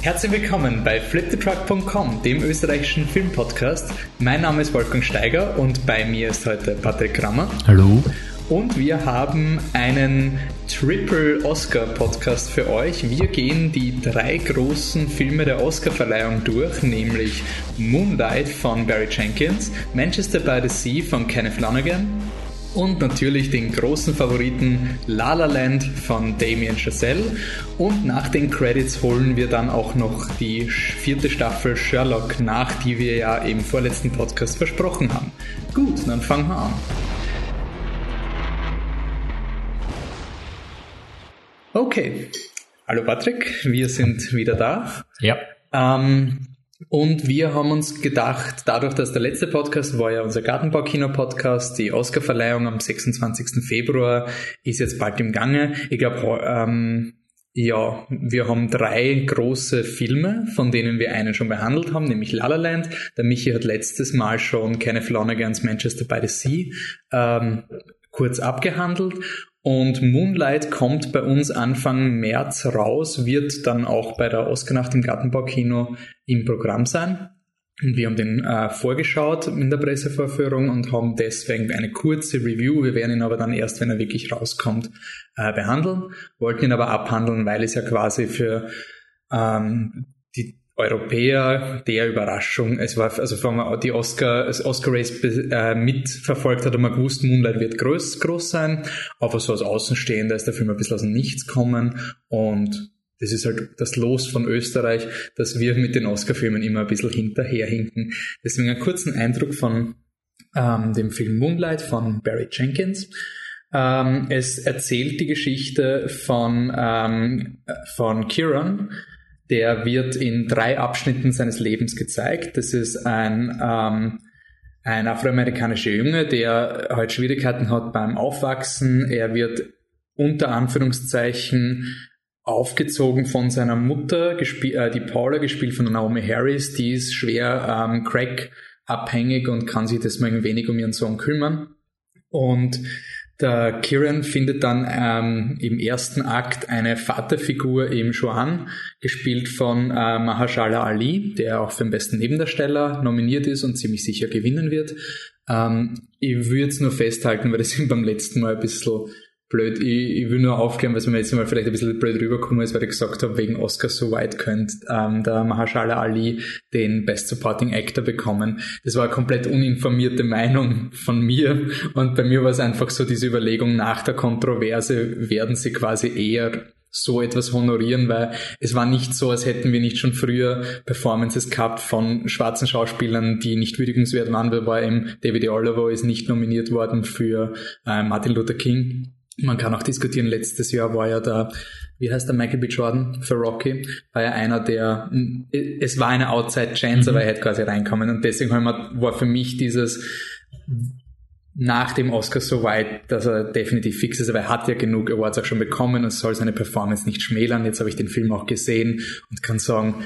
Herzlich willkommen bei fliptetruck.com, dem österreichischen Filmpodcast. Mein Name ist Wolfgang Steiger und bei mir ist heute Patrick Krammer. Hallo. Und wir haben einen Triple Oscar Podcast für euch. Wir gehen die drei großen Filme der Oscarverleihung durch, nämlich Moonlight von Barry Jenkins, Manchester by the Sea von Kenneth Lonergan und natürlich den großen Favoriten La La Land von Damien Chazelle. Und nach den Credits holen wir dann auch noch die vierte Staffel Sherlock nach, die wir ja im vorletzten Podcast versprochen haben. Gut, dann fangen wir an. Okay. Hallo Patrick, wir sind wieder da. Ja. Ähm, und wir haben uns gedacht, dadurch, dass der letzte Podcast war ja unser Gartenbaukino-Podcast, die Oscarverleihung am 26. Februar ist jetzt bald im Gange. Ich glaube, ähm, ja, wir haben drei große Filme, von denen wir einen schon behandelt haben, nämlich La La Land. Der Michi hat letztes Mal schon Kenneth Flonagan's Manchester by the Sea ähm, kurz abgehandelt und Moonlight kommt bei uns Anfang März raus, wird dann auch bei der Oscar-Nacht im Gartenbaukino im Programm sein. Und wir haben den äh, vorgeschaut in der Pressevorführung und haben deswegen eine kurze Review. Wir werden ihn aber dann erst, wenn er wirklich rauskommt, äh, behandeln. Wollten ihn aber abhandeln, weil es ja quasi für ähm, die Europäer der Überraschung. Es war, also wenn man die Oscar, das Oscar Race äh, mitverfolgt hat, hat man gewusst, Moonlight wird groß, groß sein. Aber so als Außenstehender ist der Film ein bisschen aus dem Nichts kommen und das ist halt das Los von Österreich, dass wir mit den Oscar-Filmen immer ein bisschen hinterherhinken. Deswegen einen kurzen Eindruck von ähm, dem Film Moonlight von Barry Jenkins. Ähm, es erzählt die Geschichte von, ähm, von Kieran, der wird in drei Abschnitten seines Lebens gezeigt. Das ist ein, ähm, ein afroamerikanischer Junge, der halt Schwierigkeiten hat beim Aufwachsen. Er wird unter Anführungszeichen aufgezogen von seiner Mutter, äh, die Paula, gespielt von Naomi Harris, die ist schwer ähm, Crack abhängig und kann sich deswegen wenig um ihren Sohn kümmern. Und der Kieran findet dann ähm, im ersten Akt eine Vaterfigur im Joan, gespielt von äh, Mahashala Ali, der auch für den besten Nebendarsteller nominiert ist und ziemlich sicher gewinnen wird. Ähm, ich würde es nur festhalten, weil das ihm beim letzten Mal ein bisschen blöd. Ich, ich will nur aufklären, was mir jetzt mal vielleicht ein bisschen blöd rüberkommen ist, weil ich gesagt habe, wegen Oscar so weit könnte ähm, der Mahashala Ali den Best Supporting Actor bekommen. Das war eine komplett uninformierte Meinung von mir und bei mir war es einfach so diese Überlegung nach der Kontroverse werden sie quasi eher so etwas honorieren, weil es war nicht so, als hätten wir nicht schon früher Performances gehabt von schwarzen Schauspielern, die nicht würdigungswert waren. Da war eben David Oliver ist nicht nominiert worden für äh, Martin Luther King man kann auch diskutieren, letztes Jahr war ja der, wie heißt der Michael B. Jordan für Rocky, war ja einer der, es war eine Outside Chance, mhm. aber er hätte quasi reinkommen und deswegen war für mich dieses nach dem Oscar so weit, dass er definitiv fix ist, aber er hat ja genug Awards auch schon bekommen und soll seine Performance nicht schmälern. Jetzt habe ich den Film auch gesehen und kann sagen,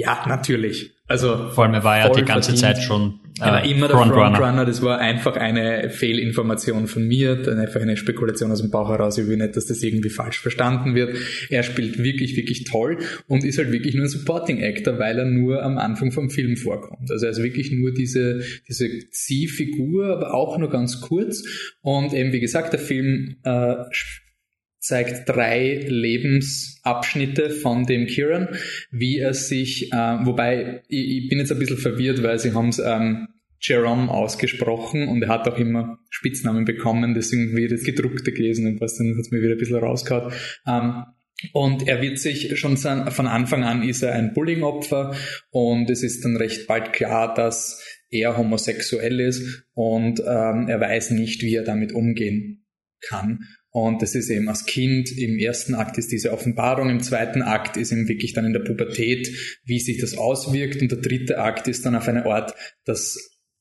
ja, natürlich. Also vor allem er war ja die ganze verdient. Zeit schon äh, er war immer der Frontrunner. Front das war einfach eine Fehlinformation von mir, dann einfach eine Spekulation aus dem Bauch heraus. Ich will nicht, dass das irgendwie falsch verstanden wird. Er spielt wirklich, wirklich toll und ist halt wirklich nur ein Supporting Actor, weil er nur am Anfang vom Film vorkommt. Also er ist wirklich nur diese, diese Ziehfigur, aber auch nur ganz kurz. Und eben, wie gesagt, der Film äh, zeigt drei Lebensabschnitte von dem Kieran, wie er sich, äh, wobei ich, ich, bin jetzt ein bisschen verwirrt, weil sie haben es ähm, Jerome ausgesprochen und er hat auch immer Spitznamen bekommen, deswegen wird das gedruckte gelesen und was dann hat es mir wieder ein bisschen rausgehauen. Ähm, und er wird sich schon von Anfang an ist er ein Bullying-Opfer und es ist dann recht bald klar, dass er homosexuell ist und ähm, er weiß nicht, wie er damit umgehen kann. Und das ist eben als Kind, im ersten Akt ist diese Offenbarung, im zweiten Akt ist eben wirklich dann in der Pubertät, wie sich das auswirkt und der dritte Akt ist dann auf eine Art, dass,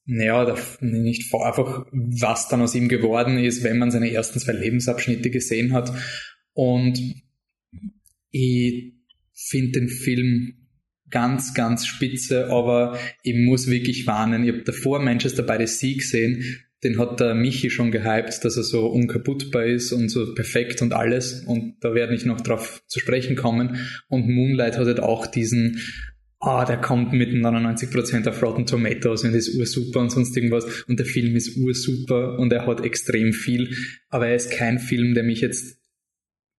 naja, nicht einfach, was dann aus ihm geworden ist, wenn man seine ersten zwei Lebensabschnitte gesehen hat. Und ich finde den Film ganz, ganz spitze, aber ich muss wirklich warnen. Ich habe davor Manchester by the Sea gesehen den hat der Michi schon gehypt, dass er so unkaputtbar ist und so perfekt und alles. Und da werde ich noch drauf zu sprechen kommen. Und Moonlight hat halt auch diesen, ah, der kommt mit 99% auf Rotten Tomatoes und ist ursuper und sonst irgendwas. Und der Film ist ursuper und er hat extrem viel. Aber er ist kein Film, der mich jetzt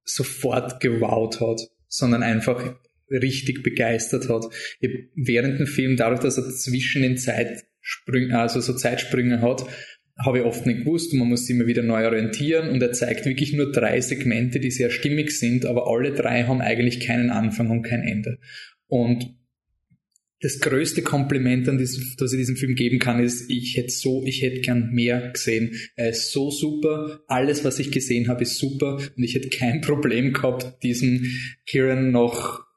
sofort gewowt hat, sondern einfach richtig begeistert hat. während dem Film, dadurch, dass er zwischen den Zeitsprüngen, also so Zeitsprünge hat, habe ich oft nicht gewusst und man muss sich immer wieder neu orientieren und er zeigt wirklich nur drei Segmente, die sehr stimmig sind, aber alle drei haben eigentlich keinen Anfang und kein Ende. Und das größte Kompliment, an das, das ich diesem Film geben kann, ist, ich hätte so, ich hätte gern mehr gesehen. Er ist so super. Alles, was ich gesehen habe, ist super. Und ich hätte kein Problem gehabt, diesen Kieran noch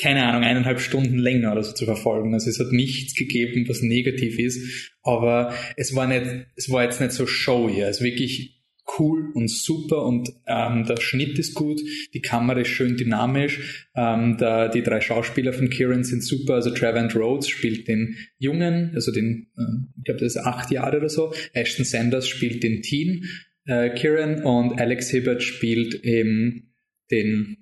keine Ahnung, eineinhalb Stunden länger oder so zu verfolgen. Also es hat nichts gegeben, was negativ ist, aber es war nicht, es war jetzt nicht so showy. Ist wirklich cool und super. Und ähm, der Schnitt ist gut, die Kamera ist schön dynamisch, ähm, da, die drei Schauspieler von Kieran sind super, also Trevor Rhodes spielt den Jungen, also den, äh, ich glaube, das ist acht Jahre oder so, Ashton Sanders spielt den Teen äh, Kieran. Und Alex Hibbert spielt eben den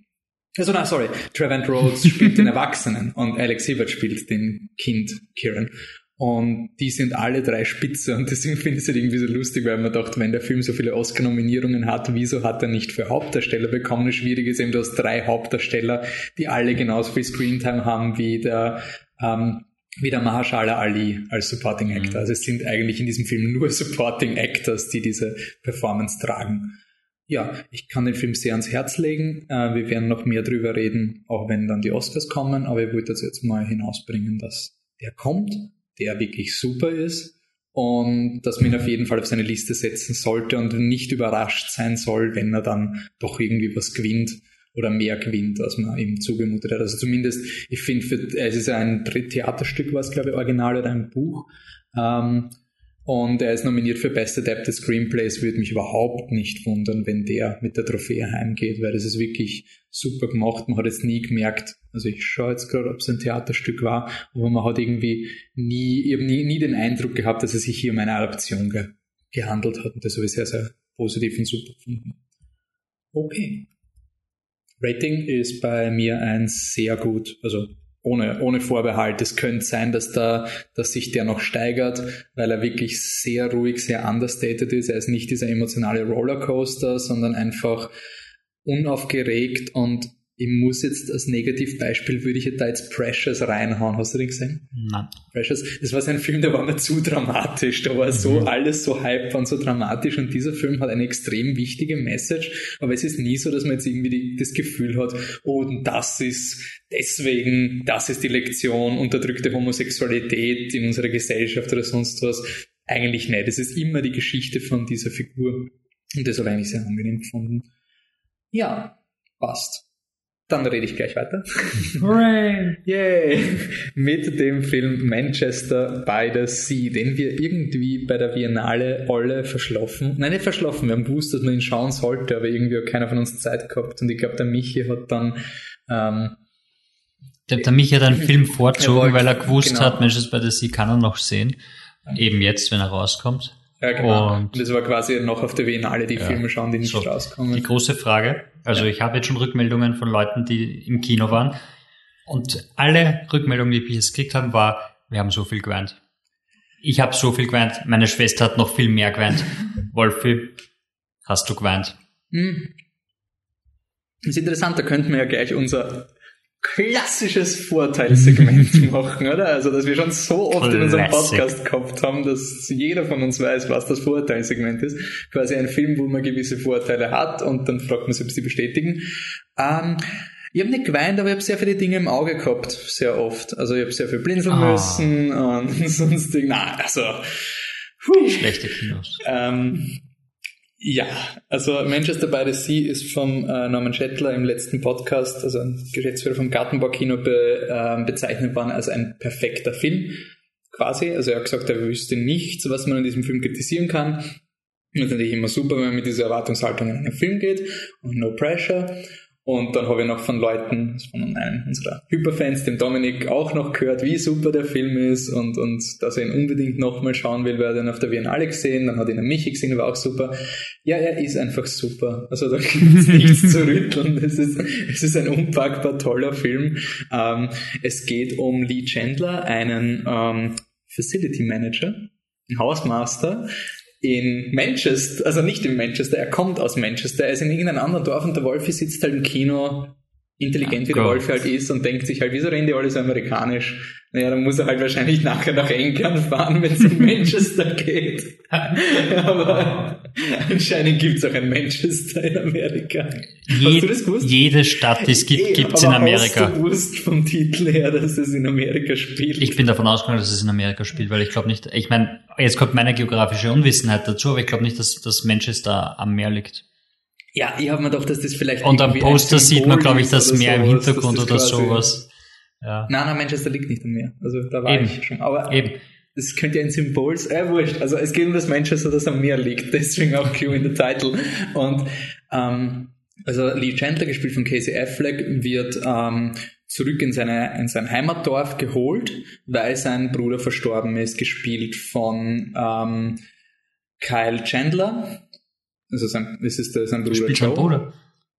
also sorry, Trevor Rhodes spielt den Erwachsenen und Alex Hibbert spielt den Kind Kieran. Und die sind alle drei spitze und deswegen finde ich es halt irgendwie so lustig, weil man dachte, wenn der Film so viele Oscar-Nominierungen hat, wieso hat er nicht für Hauptdarsteller bekommen? Schwierig ist eben, du hast drei Hauptdarsteller, die alle genauso viel Screentime haben wie der, ähm, wie der Mahershala Ali als Supporting Actor. Mhm. Also es sind eigentlich in diesem Film nur Supporting Actors, die diese Performance tragen ja, ich kann den Film sehr ans Herz legen. Äh, wir werden noch mehr drüber reden, auch wenn dann die Oscars kommen. Aber ich wollte jetzt mal hinausbringen, dass der kommt, der wirklich super ist und dass man ihn auf jeden Fall auf seine Liste setzen sollte und nicht überrascht sein soll, wenn er dann doch irgendwie was gewinnt oder mehr gewinnt, als man ihm zugemutet hat. Also zumindest, ich finde, es ist ein Theaterstück, was glaube ich original oder ein Buch. Ähm, und er ist nominiert für Best Adapted Screenplays. Würde mich überhaupt nicht wundern, wenn der mit der Trophäe heimgeht, weil das ist wirklich super gemacht. Man hat jetzt nie gemerkt, also ich schaue jetzt gerade, ob es ein Theaterstück war, aber man hat irgendwie nie, ich nie, nie den Eindruck gehabt, dass es sich hier um eine Adaption ge gehandelt hat. Und das habe ich sehr, sehr positiv und super gefunden. Okay. Rating ist bei mir ein sehr gut, also ohne, ohne Vorbehalt. Es könnte sein, dass da, dass sich der noch steigert, weil er wirklich sehr ruhig, sehr understated ist. Er ist nicht dieser emotionale Rollercoaster, sondern einfach unaufgeregt und ich muss jetzt als Negativbeispiel, würde ich da jetzt Precious reinhauen. Hast du den gesehen? Nein. Precious, das war so ein Film, der war mir zu dramatisch. Da war so mhm. alles so hype und so dramatisch und dieser Film hat eine extrem wichtige Message, aber es ist nie so, dass man jetzt irgendwie die, das Gefühl hat, oh, das ist deswegen, das ist die Lektion, unterdrückte Homosexualität in unserer Gesellschaft oder sonst was. Eigentlich nicht. Es ist immer die Geschichte von dieser Figur. Und das habe ich eigentlich sehr angenehm gefunden. Ja, passt. Dann rede ich gleich weiter. Hooray! Yay! Mit dem Film Manchester by the Sea, den wir irgendwie bei der Biennale alle verschlafen. Nein, nicht verschlafen, wir haben gewusst, dass man ihn schauen sollte, aber irgendwie hat keiner von uns Zeit gehabt. Und ich glaube, der Michi hat dann... Ähm, der, der Michi hat einen Film vorzogen, weil er gewusst genau. hat, Manchester by the Sea kann er noch sehen. Eben jetzt, wenn er rauskommt. Ja, genau. Und das war quasi noch auf der Biennale die ja. Filme schauen, die nicht so, rauskommen. Die große Frage. Also ja. ich habe jetzt schon Rückmeldungen von Leuten, die im Kino waren. Und alle Rückmeldungen, die wir jetzt gekriegt haben, war, wir haben so viel geweint. Ich habe so viel geweint. Meine Schwester hat noch viel mehr geweint. Wolfi, hast du geweint? Hm. Das ist interessant, da könnten wir ja gleich unser klassisches Vorteilssegment machen, oder? Also, dass wir schon so oft Classic. in unserem Podcast gehabt haben, dass jeder von uns weiß, was das Vorteilssegment ist. Quasi ein Film, wo man gewisse Vorteile hat und dann fragt man sich, ob sie bestätigen. Ähm, ich habe nicht geweint, aber ich habe sehr viele Dinge im Auge gehabt, sehr oft. Also ich habe sehr viel blinzeln oh. müssen und sonst Nein, also. Puh. Schlechte Kinos. Ähm, ja, also Manchester by the Sea ist vom äh, Norman Schettler im letzten Podcast, also ein Geschäftsführer vom Gartenbaukino, be, äh, bezeichnet worden als ein perfekter Film, quasi. Also er hat gesagt, er wüsste nichts, was man in diesem Film kritisieren kann. Und natürlich immer super, wenn man mit dieser Erwartungshaltung in einen Film geht und no pressure. Und dann habe ich noch von Leuten, von einem unserer Hyperfans, dem Dominik, auch noch gehört, wie super der Film ist und, und dass er ihn unbedingt nochmal schauen will, weil er ihn auf der Biennale gesehen, dann hat ihn der Michi gesehen, war auch super. Ja, er ist einfach super. Also da gibt es nichts zu rütteln. Es ist, es ist ein unpackbar toller Film. Ähm, es geht um Lee Chandler, einen ähm, Facility Manager, ein Hausmaster, in Manchester, also nicht in Manchester, er kommt aus Manchester, er ist in irgendeinem anderen Dorf und der Wolfi sitzt halt im Kino, intelligent wie der Wolfi halt ist und denkt sich halt, wieso reden die alle so amerikanisch? Naja, dann muss er halt wahrscheinlich nachher nach England fahren, wenn es in Manchester geht. Aber anscheinend gibt es auch ein Manchester in Amerika. Je, hast du das gewusst? Jede Stadt, die es gibt, gibt es in Amerika. Hast du gewusst vom Titel her, dass es in Amerika spielt? Ich bin davon ausgegangen, dass es in Amerika spielt, weil ich glaube nicht, ich meine, jetzt kommt meine geografische Unwissenheit dazu, aber ich glaube nicht, dass, dass Manchester am Meer liegt. Ja, ich habe mir doch, dass das vielleicht. Und am Poster sieht man, glaube ich, das Meer im Hintergrund oder sowas. Ja. Nein, nein, Manchester liegt nicht am Meer. Also da war Eben. ich schon. Aber Eben. das könnte ja ein Symbol sein. Äh, wurscht. Also es geht um das Manchester, das am Meer liegt. Deswegen auch Clue in the Title. Und ähm, also Lee Chandler, gespielt von Casey Affleck, wird ähm, zurück in, seine, in sein Heimatdorf geholt, weil sein Bruder verstorben ist, gespielt von ähm, Kyle Chandler. Also sein, es ist sein Bruder Spielt Joe. Sein Bruder.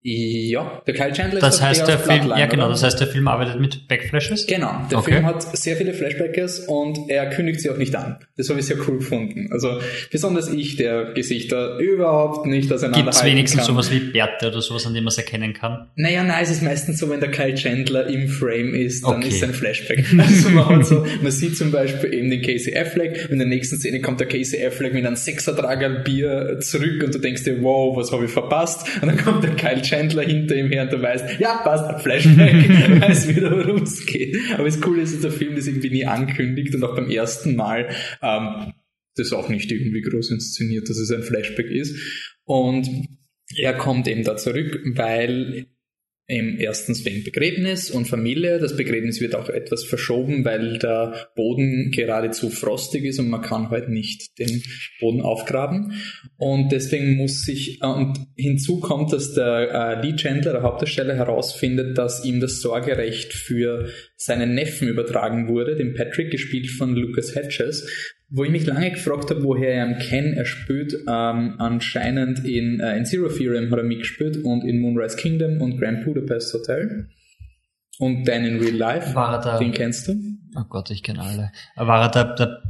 Ja, der Kyle Chandler das ist heißt, der Film, Ja, genau, oder? das heißt, der Film arbeitet mit Backflashes? Genau, der okay. Film hat sehr viele Flashbackers und er kündigt sie auch nicht an. Das habe ich sehr cool gefunden. Also besonders ich, der Gesichter überhaupt nicht auseinander Gibt es wenigstens kann. sowas wie Bärte oder sowas, an dem man es erkennen kann? Naja, nein, es ist meistens so, wenn der Kyle Chandler im Frame ist, dann okay. ist es ein Flashback. Also man, so, man sieht zum Beispiel eben den Casey Affleck und in der nächsten Szene kommt der Casey Affleck mit einem Sechsertrager Bier zurück und du denkst dir, wow, was habe ich verpasst? Und dann kommt der Kyle Chandler hinter ihm her und du weißt, ja, passt, Flashback, weiß wieder, worum es geht. Aber das Coole ist, dass der Film das irgendwie nie ankündigt und auch beim ersten Mal ähm, das auch nicht irgendwie groß inszeniert, dass es ein Flashback ist. Und er kommt eben da zurück, weil im erstens wegen Begräbnis und Familie. Das Begräbnis wird auch etwas verschoben, weil der Boden geradezu frostig ist und man kann halt nicht den Boden aufgraben. Und deswegen muss sich, äh, und hinzu kommt, dass der äh, Lee Chandler, der Hauptdarsteller, herausfindet, dass ihm das Sorgerecht für seinen Neffen übertragen wurde, den Patrick, gespielt von Lucas Hedges, wo ich mich lange gefragt habe, woher er ihn kennt. Er spielt ähm, anscheinend in, äh, in Zero Theorem hat er mitgespielt und in Moonrise Kingdom und Grand Budapest Hotel. Und dann in Real Life. War er da, den kennst du? Oh Gott, ich kenne alle. War er der, der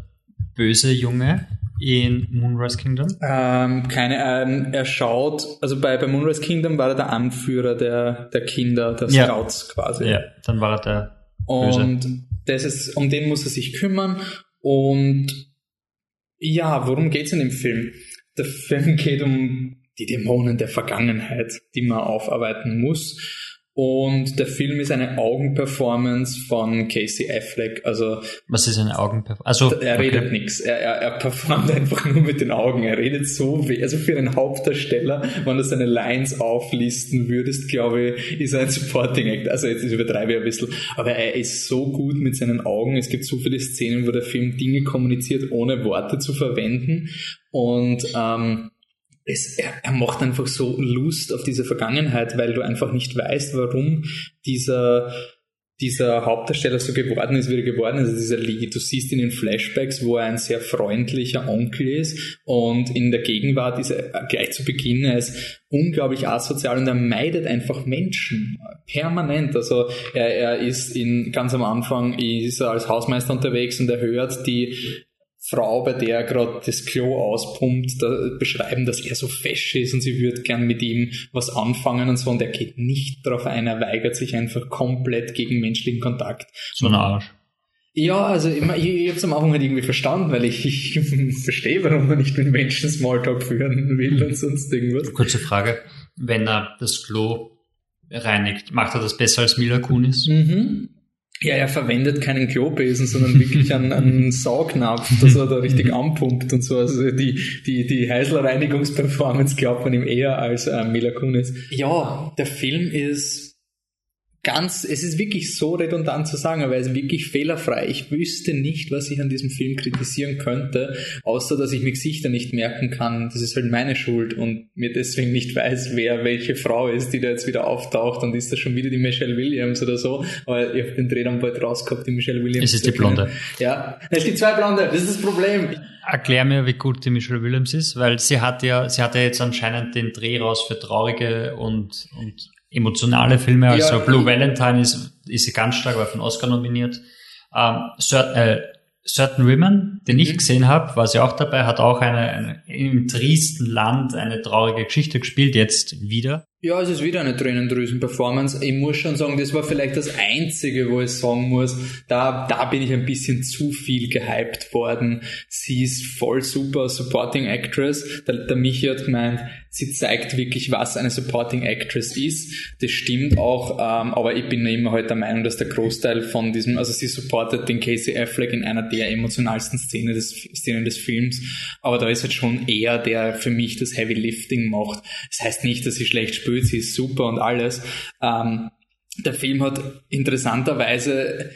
böse Junge in Moonrise Kingdom? Ähm, keine, ähm, er schaut, also bei, bei Moonrise Kingdom war er der Anführer der, der Kinder, der ja. Scouts quasi. Ja, dann war er der Böse. Und das ist, um den muss er sich kümmern und ja, worum geht's in dem Film? Der Film geht um die Dämonen der Vergangenheit, die man aufarbeiten muss. Und der Film ist eine Augenperformance von Casey Affleck. Also was ist eine Augenperformance? Also er redet okay. nichts. Er, er, er performt einfach nur mit den Augen. Er redet so wie also für einen Hauptdarsteller, wenn du seine Lines auflisten würdest, glaube ich, ist er ein Supporting Act. Also jetzt übertreibe ich ein bisschen, aber er ist so gut mit seinen Augen. Es gibt so viele Szenen, wo der Film Dinge kommuniziert, ohne Worte zu verwenden. Und ähm, es, er, er macht einfach so Lust auf diese Vergangenheit, weil du einfach nicht weißt, warum dieser dieser Hauptdarsteller so geworden ist, wie er geworden ist, also dieser Lee. Du siehst in den Flashbacks, wo er ein sehr freundlicher Onkel ist und in der Gegenwart ist er gleich zu Beginn, er ist unglaublich asozial und er meidet einfach Menschen. Permanent. Also er, er ist in, ganz am Anfang ist er als Hausmeister unterwegs und er hört die Frau, bei der er gerade das Klo auspumpt, da beschreiben, dass er so fesch ist und sie würde gern mit ihm was anfangen und so und er geht nicht drauf ein, er weigert sich einfach komplett gegen menschlichen Kontakt. So ein Arsch. Ja, also ich, ich, ich habe es am Anfang halt irgendwie verstanden, weil ich, ich verstehe, warum man nicht mit Menschen Smalltalk führen will und sonst irgendwas. Kurze Frage, wenn er das Klo reinigt, macht er das besser als Mila Kunis? Mhm. Ja, er verwendet keinen Klobesen, sondern wirklich einen, einen Saugnapf, dass er da richtig anpumpt und so. Also die, die, die Heißler-Reinigungsperformance glaubt man ihm eher als äh, Mila Kunis. Ja, der Film ist ganz, es ist wirklich so redundant zu sagen, aber er ist wirklich fehlerfrei. Ich wüsste nicht, was ich an diesem Film kritisieren könnte, außer dass ich mir Gesichter nicht merken kann. Das ist halt meine Schuld und mir deswegen nicht weiß, wer welche Frau ist, die da jetzt wieder auftaucht und ist das schon wieder die Michelle Williams oder so. Aber ich habe den Dreh dann bald rausgehabt, die Michelle Williams. Es ist die Blonde. Ja, es gibt zwei Blonde, das ist das Problem. Erklär mir, wie gut die Michelle Williams ist, weil sie hat ja, sie hat ja jetzt anscheinend den Dreh raus für traurige und, und emotionale Filme. Also ja, Blue Valentine ist, ist sie ganz stark, war von Oscar nominiert. Ähm, Certain, äh, Certain Women, den mhm. ich gesehen habe, war sie auch dabei, hat auch eine, eine im triesten Land eine traurige Geschichte gespielt, jetzt wieder. Ja, es ist wieder eine Tränendrüsen-Performance. Ich muss schon sagen, das war vielleicht das Einzige, wo ich sagen muss, da, da bin ich ein bisschen zu viel gehypt worden. Sie ist voll super Supporting Actress. Der, der Michi hat gemeint, sie zeigt wirklich, was eine Supporting Actress ist. Das stimmt auch, ähm, aber ich bin immer halt der Meinung, dass der Großteil von diesem, also sie supportet den Casey Affleck in einer der emotionalsten Szenen des, Szenen des Films, aber da ist halt schon er, der für mich das Heavy Lifting macht. Das heißt nicht, dass sie schlecht gespielt, sie ist super und alles. Ähm, der Film hat interessanterweise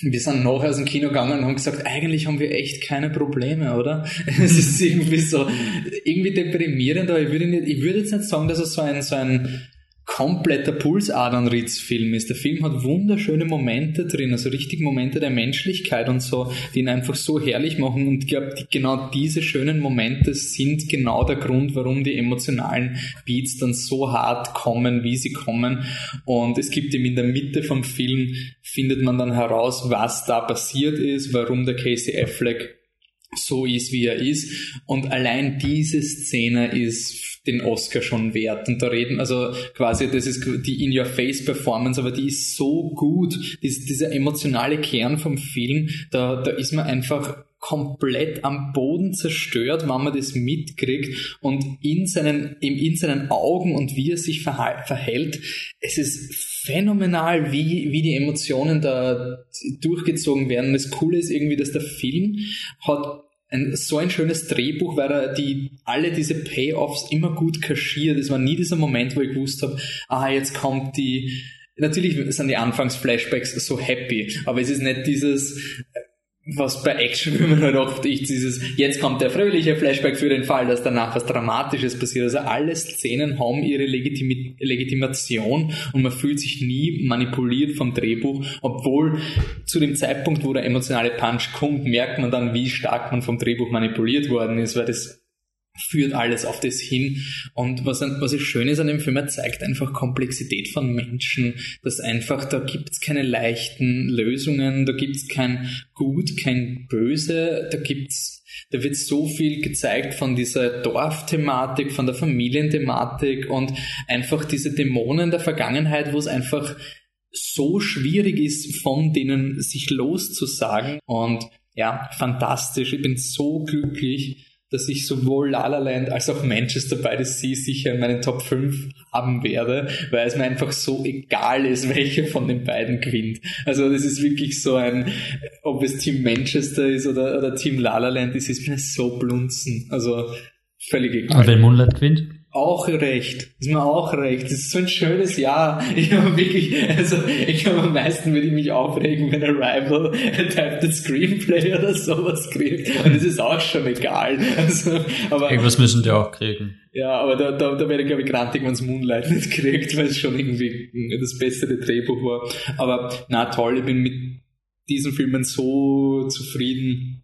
wir sind nachher aus dem Kino gegangen und haben gesagt, eigentlich haben wir echt keine Probleme, oder? Es ist irgendwie so, irgendwie deprimierend, aber ich würde, nicht, ich würde jetzt nicht sagen, dass es so ein, so ein kompletter Pulsadernritz-Film ist. Der Film hat wunderschöne Momente drin, also richtig Momente der Menschlichkeit und so, die ihn einfach so herrlich machen. Und ich glaube, genau diese schönen Momente sind genau der Grund, warum die emotionalen Beats dann so hart kommen, wie sie kommen. Und es gibt eben in der Mitte vom Film, findet man dann heraus, was da passiert ist, warum der Casey Affleck so ist, wie er ist. Und allein diese Szene ist den Oscar schon wert. Und da reden, also quasi, das ist die In-Your-Face-Performance, aber die ist so gut, Dies, dieser emotionale Kern vom Film, da, da ist man einfach komplett am Boden zerstört, wenn man das mitkriegt und in seinen, in seinen Augen und wie er sich verhält, es ist phänomenal, wie, wie die Emotionen da durchgezogen werden. Das Coole ist irgendwie, dass der Film hat ein, so ein schönes Drehbuch, weil er die, alle diese Payoffs immer gut kaschiert. Es war nie dieser Moment, wo ich gewusst habe, ah, jetzt kommt die, natürlich sind die Anfangs-Flashbacks so happy, aber es ist nicht dieses, was bei Actionfilmen halt oft ist, dieses, jetzt kommt der fröhliche Flashback für den Fall, dass danach was Dramatisches passiert. Also alle Szenen haben ihre Legitimi Legitimation und man fühlt sich nie manipuliert vom Drehbuch, obwohl zu dem Zeitpunkt, wo der emotionale Punch kommt, merkt man dann, wie stark man vom Drehbuch manipuliert worden ist, weil das führt alles auf das hin. Und was, was ist schön ist an dem Film, er zeigt einfach Komplexität von Menschen, dass einfach, da gibt's keine leichten Lösungen, da gibt's kein Gut, kein Böse, da gibt's, da wird so viel gezeigt von dieser Dorfthematik, von der Familienthematik und einfach diese Dämonen der Vergangenheit, wo es einfach so schwierig ist, von denen sich loszusagen. Und ja, fantastisch. Ich bin so glücklich, dass ich sowohl La La Land als auch Manchester by the Sea sicher in meinen Top 5 haben werde, weil es mir einfach so egal ist, welche von den beiden gewinnt. Also das ist wirklich so ein, ob es Team Manchester ist oder, oder Team La La Land ist, ist mir so blunzen. Also völlig egal. Und wenn Moonlight gewinnt? Auch recht. Ist mir auch recht. Das ist so ein schönes Jahr. Ich habe wirklich, also ich glaube am meisten würde ich mich aufregen, wenn Arrival Adapted Screenplay oder sowas kriegt. Und das ist auch schon egal. Also, aber, Irgendwas müssen die auch kriegen. Ja, aber da, da, da wäre ich glaube ich grantig, wenn es Moonlight nicht kriegt, weil es schon irgendwie das bessere Drehbuch war. Aber na toll, ich bin mit diesen Filmen so zufrieden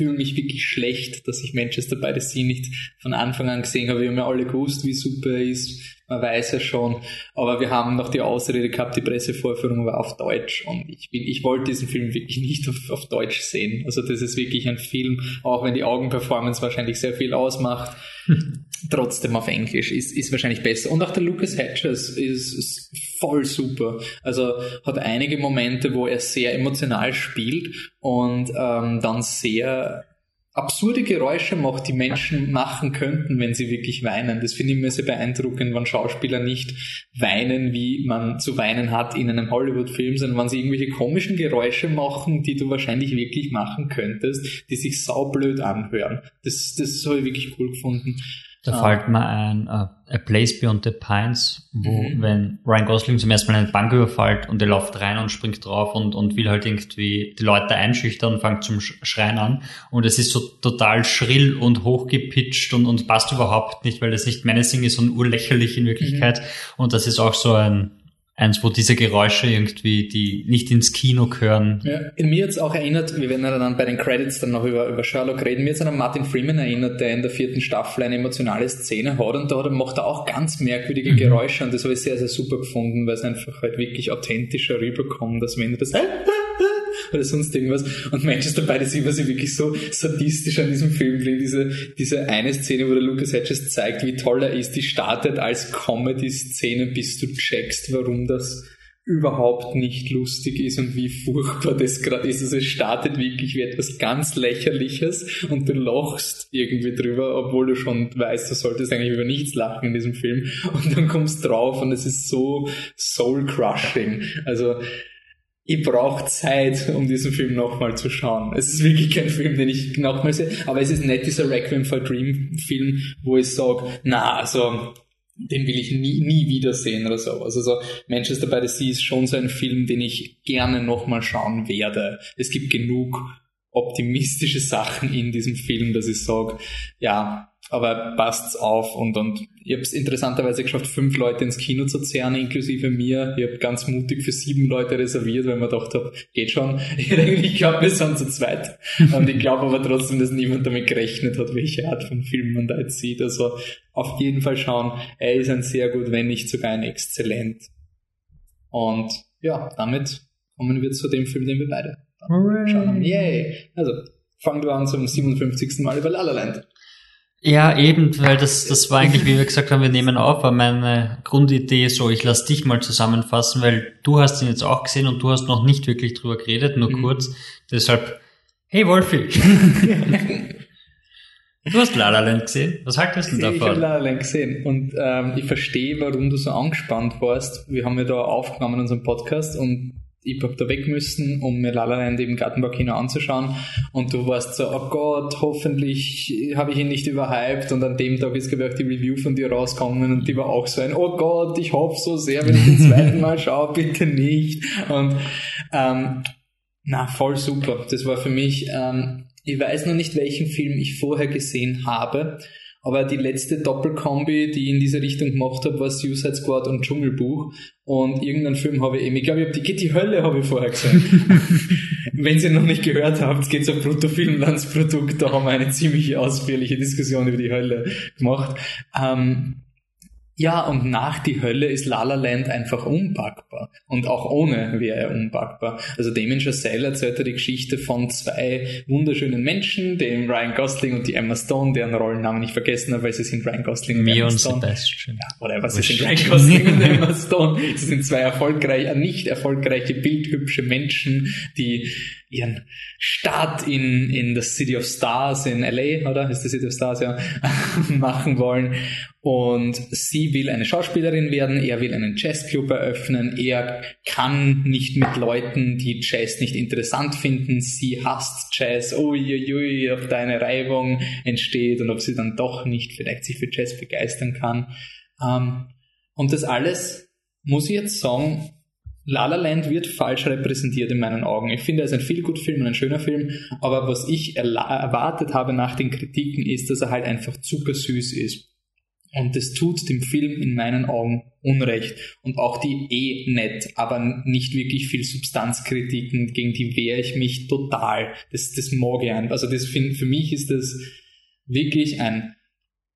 fühle mich wirklich schlecht, dass ich Manchester by the Sea nicht von Anfang an gesehen habe. Wir haben ja alle gewusst, wie super er ist. Man weiß ja schon. Aber wir haben noch die Ausrede gehabt, die Pressevorführung war auf Deutsch. Und ich bin, ich wollte diesen Film wirklich nicht auf, auf Deutsch sehen. Also das ist wirklich ein Film, auch wenn die Augenperformance wahrscheinlich sehr viel ausmacht. trotzdem auf Englisch ist, ist wahrscheinlich besser. Und auch der Lucas Hedges ist, ist voll super. Also hat einige Momente, wo er sehr emotional spielt und ähm, dann sehr absurde Geräusche macht, die Menschen machen könnten, wenn sie wirklich weinen. Das finde ich immer sehr beeindruckend, wenn Schauspieler nicht weinen, wie man zu weinen hat in einem Hollywood-Film, sondern wenn sie irgendwelche komischen Geräusche machen, die du wahrscheinlich wirklich machen könntest, die sich saublöd anhören. Das, das habe ich wirklich cool gefunden. Da ah. fällt mir ein uh, A Place Beyond the Pines, wo mhm. wenn Ryan Gosling zum ersten Mal eine Bank überfällt und er läuft rein und springt drauf und, und will halt irgendwie die Leute einschüchtern und fängt zum Schreien an. Und es ist so total schrill und hochgepitcht und, und passt überhaupt nicht, weil das nicht menacing ist, sondern urlächerlich in Wirklichkeit. Mhm. Und das ist auch so ein eins, wo diese Geräusche irgendwie, die nicht ins Kino gehören. Ja, in mir jetzt auch erinnert, wir werden ja dann bei den Credits dann noch über, über Sherlock reden, mir jetzt an Martin Freeman erinnert, der in der vierten Staffel eine emotionale Szene hat und da macht er auch ganz merkwürdige mhm. Geräusche und das habe ich sehr, sehr super gefunden, weil es einfach halt wirklich authentischer rüberkommt, dass wenn du das oder sonst irgendwas. Und Manchester by the Sea, was ich wirklich so sadistisch an diesem Film finde, diese, diese eine Szene, wo der Lucas Hedges zeigt, wie toll er ist, die startet als Comedy-Szene, bis du checkst, warum das überhaupt nicht lustig ist und wie furchtbar das gerade ist. Also es startet wirklich wie etwas ganz Lächerliches und du lachst irgendwie drüber, obwohl du schon weißt, du solltest eigentlich über nichts lachen in diesem Film und dann kommst drauf und es ist so soul-crushing. Also ich brauche Zeit, um diesen Film nochmal zu schauen. Es ist wirklich kein Film, den ich nochmal sehe, aber es ist nicht dieser Requiem for Dream Film, wo ich sage, na, also den will ich nie, nie wiedersehen oder so. Also so Manchester by the Sea ist schon so ein Film, den ich gerne nochmal schauen werde. Es gibt genug optimistische Sachen in diesem Film, dass ich sage, ja, aber passt's auf und, und ich habe es interessanterweise geschafft, fünf Leute ins Kino zu zerren, inklusive mir. Ich habe ganz mutig für sieben Leute reserviert, weil man gedacht habe, geht schon. Ich glaube, wir sind zu zweit. Und ich glaube aber trotzdem, dass niemand damit gerechnet hat, welche Art von Film man da jetzt sieht. Also auf jeden Fall schauen, er ist ein sehr gut, wenn nicht sogar ein exzellent. Und ja, damit kommen wir zu dem Film, den wir beide schauen haben. Yay! Also, fangen wir an zum 57. Mal über La La Land. Ja, eben, weil das, das war eigentlich, wie wir gesagt haben, wir nehmen auf, war meine Grundidee so, ich lass dich mal zusammenfassen, weil du hast ihn jetzt auch gesehen und du hast noch nicht wirklich drüber geredet, nur mhm. kurz. Deshalb, hey Wolfi. du hast La La Land gesehen. Was haltest du davon? Ich habe La La Land gesehen und ähm, ich verstehe, warum du so angespannt warst. Wir haben ja da aufgenommen in unserem Podcast und ich hab da weg müssen, um mir La La Land im Gartenbaukino anzuschauen. Und du warst so, oh Gott, hoffentlich habe ich ihn nicht überhyped. Und an dem Tag ist glaube ich auch die Review von dir rausgekommen und die war auch so ein, oh Gott, ich hoffe so sehr, wenn ich den zweiten Mal schaue, bitte nicht. Und ähm, na, voll super. Das war für mich, ähm, ich weiß noch nicht, welchen Film ich vorher gesehen habe, aber die letzte Doppelkombi, die ich in diese Richtung gemacht habe, war Suicide Squad und Dschungelbuch. Und irgendeinen Film habe ich eben, ich glaube, ich habe die Geht die Hölle habe ich vorher gesehen. Wenn ihr noch nicht gehört habt, geht es um Bruttofilmlandsprodukt, da haben wir eine ziemlich ausführliche Diskussion über die Hölle gemacht. Ähm, ja, und nach die Hölle ist La La Land einfach unpackbar. Und auch ohne wäre er unpackbar. Also Damien Chazelle erzählt ja die Geschichte von zwei wunderschönen Menschen, dem Ryan Gosling und die Emma Stone, deren Rollennamen ich vergessen habe, weil sie sind Ryan Gosling und Emma Stone. Sebastian. Ja, whatever, sie sind Ryan Gosling und Emma Stone. Sie sind zwei erfolgreiche, nicht erfolgreiche, bildhübsche Menschen, die ihren Start in, in the City of Stars in LA, oder? Ist the City of Stars, ja, machen wollen. Und sie will eine Schauspielerin werden, er will einen Jazzclub eröffnen, er kann nicht mit Leuten, die Jazz nicht interessant finden, sie hasst Jazz, uiuiui, ob da eine Reibung entsteht und ob sie dann doch nicht vielleicht sich für Jazz begeistern kann. Ähm, und das alles, muss ich jetzt sagen, La La Land wird falsch repräsentiert in meinen Augen. Ich finde, er ist ein viel gut Film und ein schöner Film, aber was ich erwartet habe nach den Kritiken ist, dass er halt einfach zuckersüß ist. Und das tut dem Film in meinen Augen Unrecht. Und auch die eh nett, aber nicht wirklich viel Substanzkritiken, gegen die wehre ich mich total. Das, das mag ich einfach. Also das find, für mich ist das wirklich ein,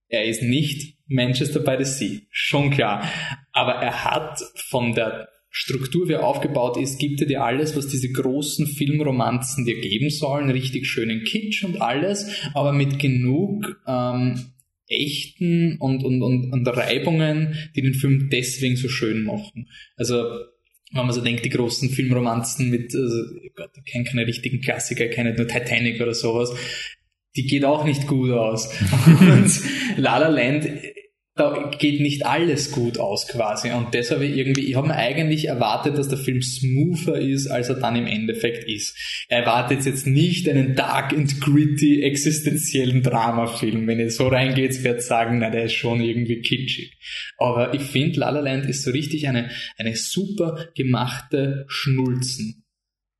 er ist nicht Manchester by the Sea. Schon klar. Aber er hat von der Struktur, wie er aufgebaut ist, gibt er dir alles, was diese großen Filmromanzen dir geben sollen. Richtig schönen Kitsch und alles, aber mit genug ähm, echten und, und, und, und Reibungen, die den Film deswegen so schön machen. Also wenn man so denkt, die großen Filmromanzen mit, also, Gott, ich kenne keine richtigen Klassiker, ich kenne nur Titanic oder sowas, die geht auch nicht gut aus. und La La Land da geht nicht alles gut aus quasi. Und deshalb irgendwie, ich habe mir eigentlich erwartet, dass der Film smoother ist, als er dann im Endeffekt ist. Er erwartet jetzt nicht einen dark and gritty existenziellen Dramafilm. Wenn ihr so reingeht, werdet ihr sagen, na, der ist schon irgendwie kitschig. Aber ich finde, La La Land ist so richtig eine, eine super gemachte Schnulzen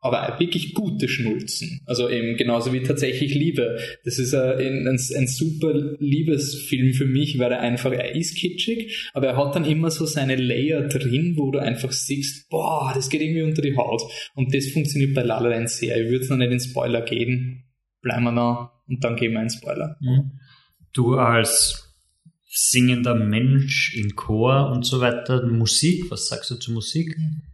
aber wirklich gute Schnulzen. Also eben genauso wie tatsächlich Liebe. Das ist ein, ein, ein, super Liebesfilm für mich, weil er einfach, er ist kitschig, aber er hat dann immer so seine Layer drin, wo du einfach siehst, boah, das geht irgendwie unter die Haut. Und das funktioniert bei La La Land sehr. Ich würde es noch nicht in Spoiler gehen. Bleiben wir noch und dann gehen wir in Spoiler. Mhm. Du als singender Mensch im Chor und so weiter, Musik, was sagst du zur Musik? Mhm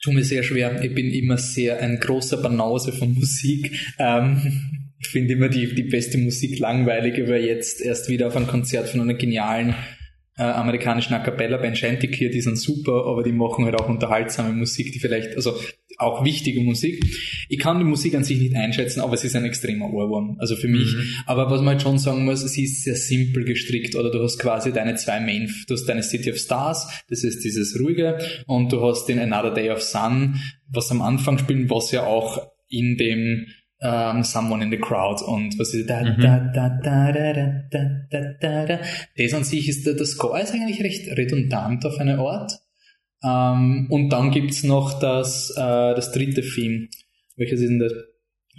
tue mir sehr schwer. Ich bin immer sehr ein großer Banause von Musik. Ähm, ich finde immer die, die beste Musik langweilig, aber jetzt erst wieder auf ein Konzert von einer genialen äh, amerikanischen A Cappella Band Chanticleer, die sind super, aber die machen halt auch unterhaltsame Musik, die vielleicht, also auch wichtige Musik. Ich kann die Musik an sich nicht einschätzen, aber es ist ein extremer Ohrwurm, also für mich. Mhm. Aber was man halt schon sagen muss, sie ist sehr simpel gestrickt, oder du hast quasi deine zwei Main, du hast deine City of Stars, das ist dieses ruhige, und du hast den Another Day of Sun, was am Anfang spielen, was ja auch in dem um, Someone in the Crowd und was ist da, mhm. da, da, da, da, da, da, da, da. Das an sich ist, der Score ist eigentlich recht redundant auf eine Art. Um, und dann gibt's noch das, uh, das dritte Theme. Welches ist denn das?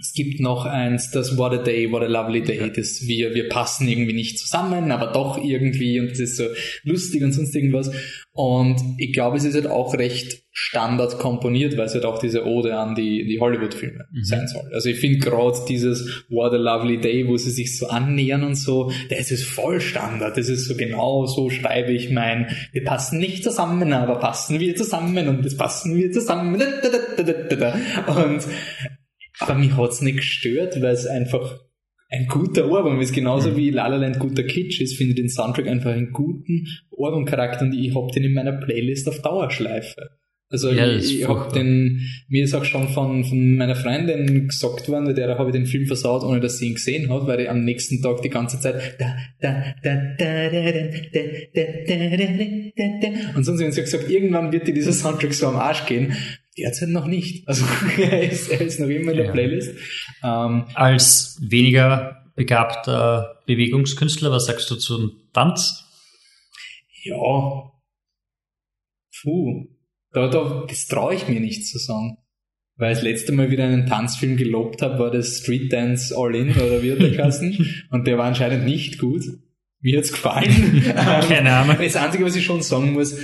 Es gibt noch eins, das What a Day, What a Lovely Day, das wir, wir passen irgendwie nicht zusammen, aber doch irgendwie und das ist so lustig und sonst irgendwas. Und ich glaube, es ist halt auch recht standard komponiert, weil es halt auch diese Ode an die, die Hollywood-Filme mhm. sein soll. Also ich finde gerade dieses What a Lovely Day, wo sie sich so annähern und so, das ist voll Standard. Das ist so genau so schreibe ich mein, wir passen nicht zusammen, aber passen wir zusammen und das passen wir zusammen. Und aber mich hat's nicht gestört, weil es einfach ein guter Ohrwurm ist. Genauso mhm. wie La La Land guter Kitsch ist, finde ich den Soundtrack einfach einen guten Ohrwurm-Charakter und ich hab den in meiner Playlist auf Dauerschleife. Also ja, ich, ich hab den, mir ist auch schon von, von meiner Freundin gesagt worden, mit der habe ich den Film versaut, ohne dass sie ihn gesehen hat, weil ich am nächsten Tag die ganze Zeit da, da, da, da, da, da, da, da, da, da, da, und sonst haben sie gesagt, irgendwann wird dir dieser Soundtrack so am Arsch gehen. Derzeit noch nicht. Also er ist, er ist noch immer in der ja. Playlist. Ähm, Als weniger begabter Bewegungskünstler, was sagst du zum Tanz? Ja. Puh. Da, da, das traue ich mir nicht zu sagen. Weil ich das letzte Mal wieder einen Tanzfilm gelobt habe, war das Street Dance All In oder wie hat der Kassen? Und der war anscheinend nicht gut. Mir hat's gefallen. Keine Ahnung. Das Einzige, was ich schon sagen muss,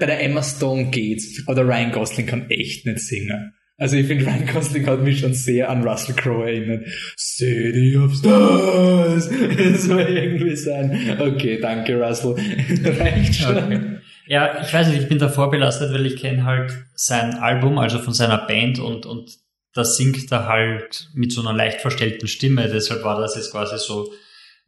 bei der Emma Stone geht's, aber der Ryan Gosling kann echt nicht singen. Also ich finde, Ryan Gosling hat mich schon sehr an Russell Crowe erinnert. City of Stars! Das soll irgendwie sein. Okay, danke Russell. Reicht schon. Okay. Ja, ich weiß nicht, ich bin da vorbelastet, weil ich kenne halt sein Album, also von seiner Band und, und da singt er halt mit so einer leicht verstellten Stimme. Deshalb war das jetzt quasi so,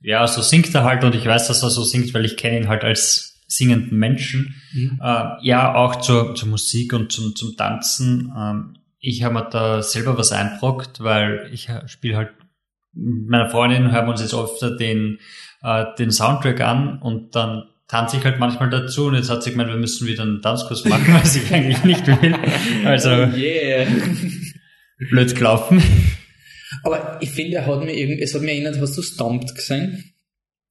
ja, so singt er halt und ich weiß, dass er so singt, weil ich kenne ihn halt als singenden Menschen. Mhm. Äh, ja, auch zur, zur Musik und zum, zum Tanzen. Ähm, ich habe mir da selber was einbrockt, weil ich spiele halt mit meiner Freundin hören wir uns jetzt oft den, äh, den Soundtrack an und dann tanze ich halt manchmal dazu und jetzt hat sie gemeint, wir müssen wieder einen Tanzkurs machen, was ich eigentlich nicht will. Also oh yeah. blöd gelaufen. Aber ich finde, er hat mir irgendwie, es hat mir erinnert, hast du Stomped gesehen?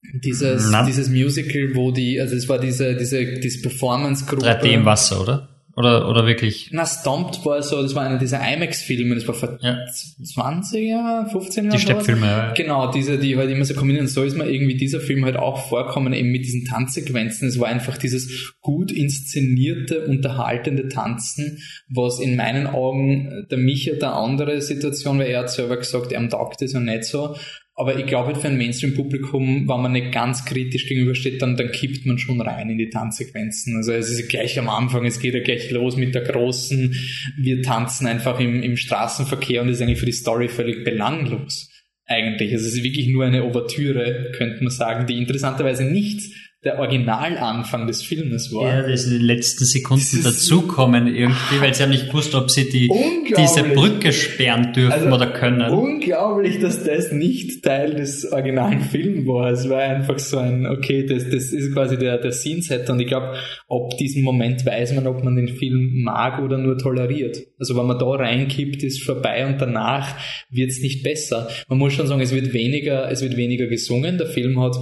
Dieses, dieses Musical, wo die, also es war diese, diese, diese Performance-Gruppe. 3D im Wasser, oder? Oder, oder wirklich? Na, Stomped war so, das war einer dieser IMAX-Filme, das war vor ja. 20 Jahren, 15 Jahren. Die Steppfilme, ja. Genau, diese, die halt immer so kombinieren. So ist mir irgendwie dieser Film halt auch vorkommen, eben mit diesen Tanzsequenzen. Es war einfach dieses gut inszenierte, unterhaltende Tanzen, was in meinen Augen der Micha der andere Situation, weil er hat selber gesagt, er taugt das ja nicht so. Aber ich glaube, für ein Mainstream-Publikum, wenn man nicht ganz kritisch gegenübersteht, dann, dann kippt man schon rein in die Tanzsequenzen. Also es ist gleich am Anfang, es geht ja gleich los mit der großen, wir tanzen einfach im, im Straßenverkehr und ist eigentlich für die Story völlig belanglos. Eigentlich. Also es ist wirklich nur eine Ouvertüre, könnte man sagen, die interessanterweise nichts der Originalanfang des Filmes war. Ja, das in den letzten Sekunden dazukommen irgendwie, weil sie haben nicht gewusst, ob sie die, diese Brücke sperren dürfen also oder können. Unglaublich, dass das nicht Teil des originalen Films war. Es war einfach so ein, okay, das, das ist quasi der, der Scene-Setter und ich glaube, ob diesen Moment weiß man, ob man den Film mag oder nur toleriert. Also wenn man da reinkippt, ist vorbei und danach wird es nicht besser. Man muss schon sagen, es wird weniger, es wird weniger gesungen. Der Film hat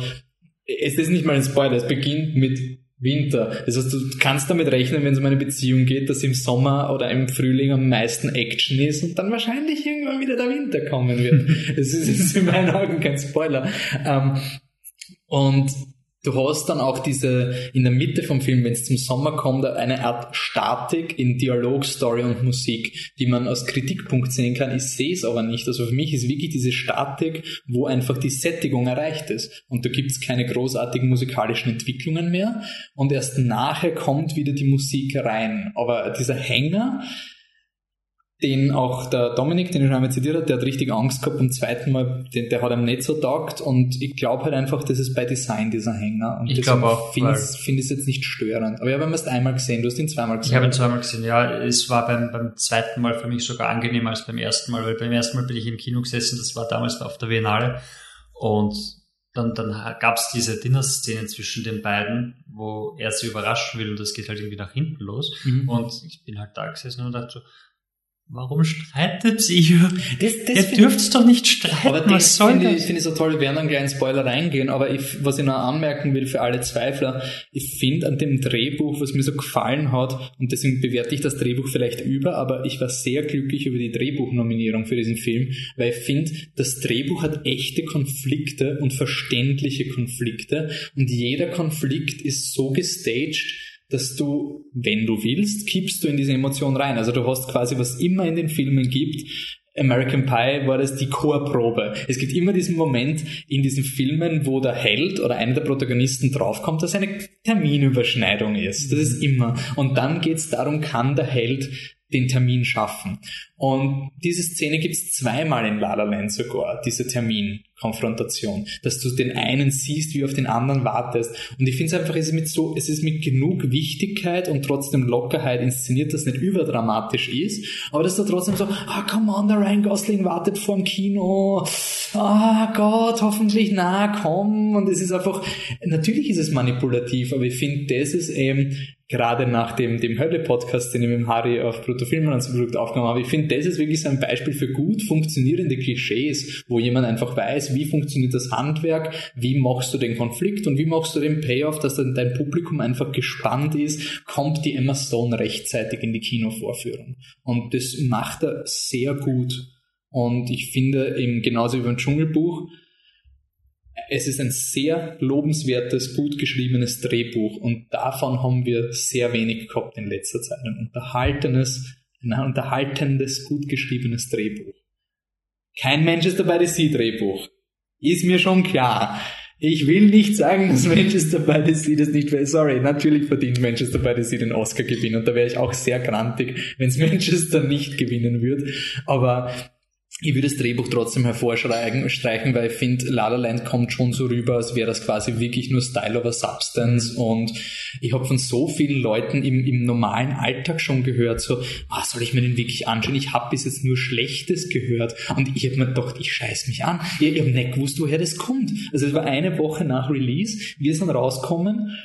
es ist nicht mal ein Spoiler, es beginnt mit Winter. Das heißt, du kannst damit rechnen, wenn es um eine Beziehung geht, dass im Sommer oder im Frühling am meisten Action ist und dann wahrscheinlich irgendwann wieder der Winter kommen wird. Es ist, ist, in meinen Augen kein Spoiler. Ähm, und Du hast dann auch diese, in der Mitte vom Film, wenn es zum Sommer kommt, eine Art Statik in Dialog, Story und Musik, die man als Kritikpunkt sehen kann. Ich sehe es aber nicht. Also für mich ist wirklich diese Statik, wo einfach die Sättigung erreicht ist. Und da gibt es keine großartigen musikalischen Entwicklungen mehr. Und erst nachher kommt wieder die Musik rein. Aber dieser Hänger, den auch der Dominik, den ich schon einmal zitiert habe, der hat richtig Angst gehabt beim zweiten Mal, den, der hat ihm nicht so taugt und ich glaube halt einfach, das ist bei Design dieser Hänger und ich glaube auch, finde find es jetzt nicht störend. Aber ich habe ihn erst einmal gesehen, du hast ihn zweimal gesehen. Ich habe ihn zweimal gesehen, ja. Es war beim, beim zweiten Mal für mich sogar angenehmer als beim ersten Mal, weil beim ersten Mal bin ich im Kino gesessen, das war damals auf der Biennale und dann, dann gab es diese Dinner-Szene zwischen den beiden, wo er sie überraschen will und das geht halt irgendwie nach hinten los. Mhm. Und ich bin halt da gesessen und dachte so, Warum streitet ihr? Das, das ihr dürft doch nicht streiten. Aber das finde ich, find ich so toll. Wir werden dann gleich in Spoiler reingehen. Aber ich, was ich noch anmerken will für alle Zweifler, ich finde an dem Drehbuch, was mir so gefallen hat, und deswegen bewerte ich das Drehbuch vielleicht über, aber ich war sehr glücklich über die Drehbuchnominierung für diesen Film, weil ich finde, das Drehbuch hat echte Konflikte und verständliche Konflikte. Und jeder Konflikt ist so gestaged, dass du, wenn du willst, kippst du in diese Emotion rein. Also du hast quasi, was immer in den Filmen gibt, American Pie war das die Chorprobe. Es gibt immer diesen Moment in diesen Filmen, wo der Held oder einer der Protagonisten draufkommt, dass eine Terminüberschneidung ist. Das ist immer. Und dann geht es darum, kann der Held den Termin schaffen. Und diese Szene gibt es zweimal in La La Land sogar, diese Terminkonfrontation, dass du den einen siehst, wie auf den anderen wartest. Und ich finde es einfach, es ist mit so, es ist mit genug Wichtigkeit und trotzdem Lockerheit inszeniert, dass es nicht überdramatisch ist, aber dass du trotzdem so, ah, come on, der Ryan Gosling wartet vorm Kino, ah oh Gott, hoffentlich, na, komm. Und es ist einfach, natürlich ist es manipulativ, aber ich finde, das ist eben gerade nach dem, dem Hölle-Podcast, den ich mit dem Harry auf Bruttofilmen und so Produkt aufgenommen habe, ich finde, das ist wirklich so ein Beispiel für gut funktionierende Klischees, wo jemand einfach weiß, wie funktioniert das Handwerk, wie machst du den Konflikt und wie machst du den Payoff, dass dann dein Publikum einfach gespannt ist, kommt die Emma Stone rechtzeitig in die Kinovorführung. Und das macht er sehr gut. Und ich finde eben genauso wie beim Dschungelbuch, es ist ein sehr lobenswertes, gut geschriebenes Drehbuch und davon haben wir sehr wenig gehabt in letzter Zeit. Ein unterhaltenes, ein unterhaltendes, gut geschriebenes Drehbuch. Kein Manchester by the Sea Drehbuch. Ist mir schon klar. Ich will nicht sagen, dass Manchester by the Sea das nicht wäre. Sorry, natürlich verdient Manchester by the Sea den Oscar-Gewinn und da wäre ich auch sehr grantig, wenn es Manchester nicht gewinnen würde. Aber ich würde das Drehbuch trotzdem hervorstreichen, weil ich finde, La La Land kommt schon so rüber, als wäre das quasi wirklich nur Style over Substance und ich habe von so vielen Leuten im, im normalen Alltag schon gehört, so, ah, soll ich mir den wirklich anschauen? Ich habe bis jetzt nur Schlechtes gehört und ich habe mir gedacht, ich scheiß mich an. Ich, ich habe nicht gewusst, woher das kommt. Also es war eine Woche nach Release, wir sind rauskommen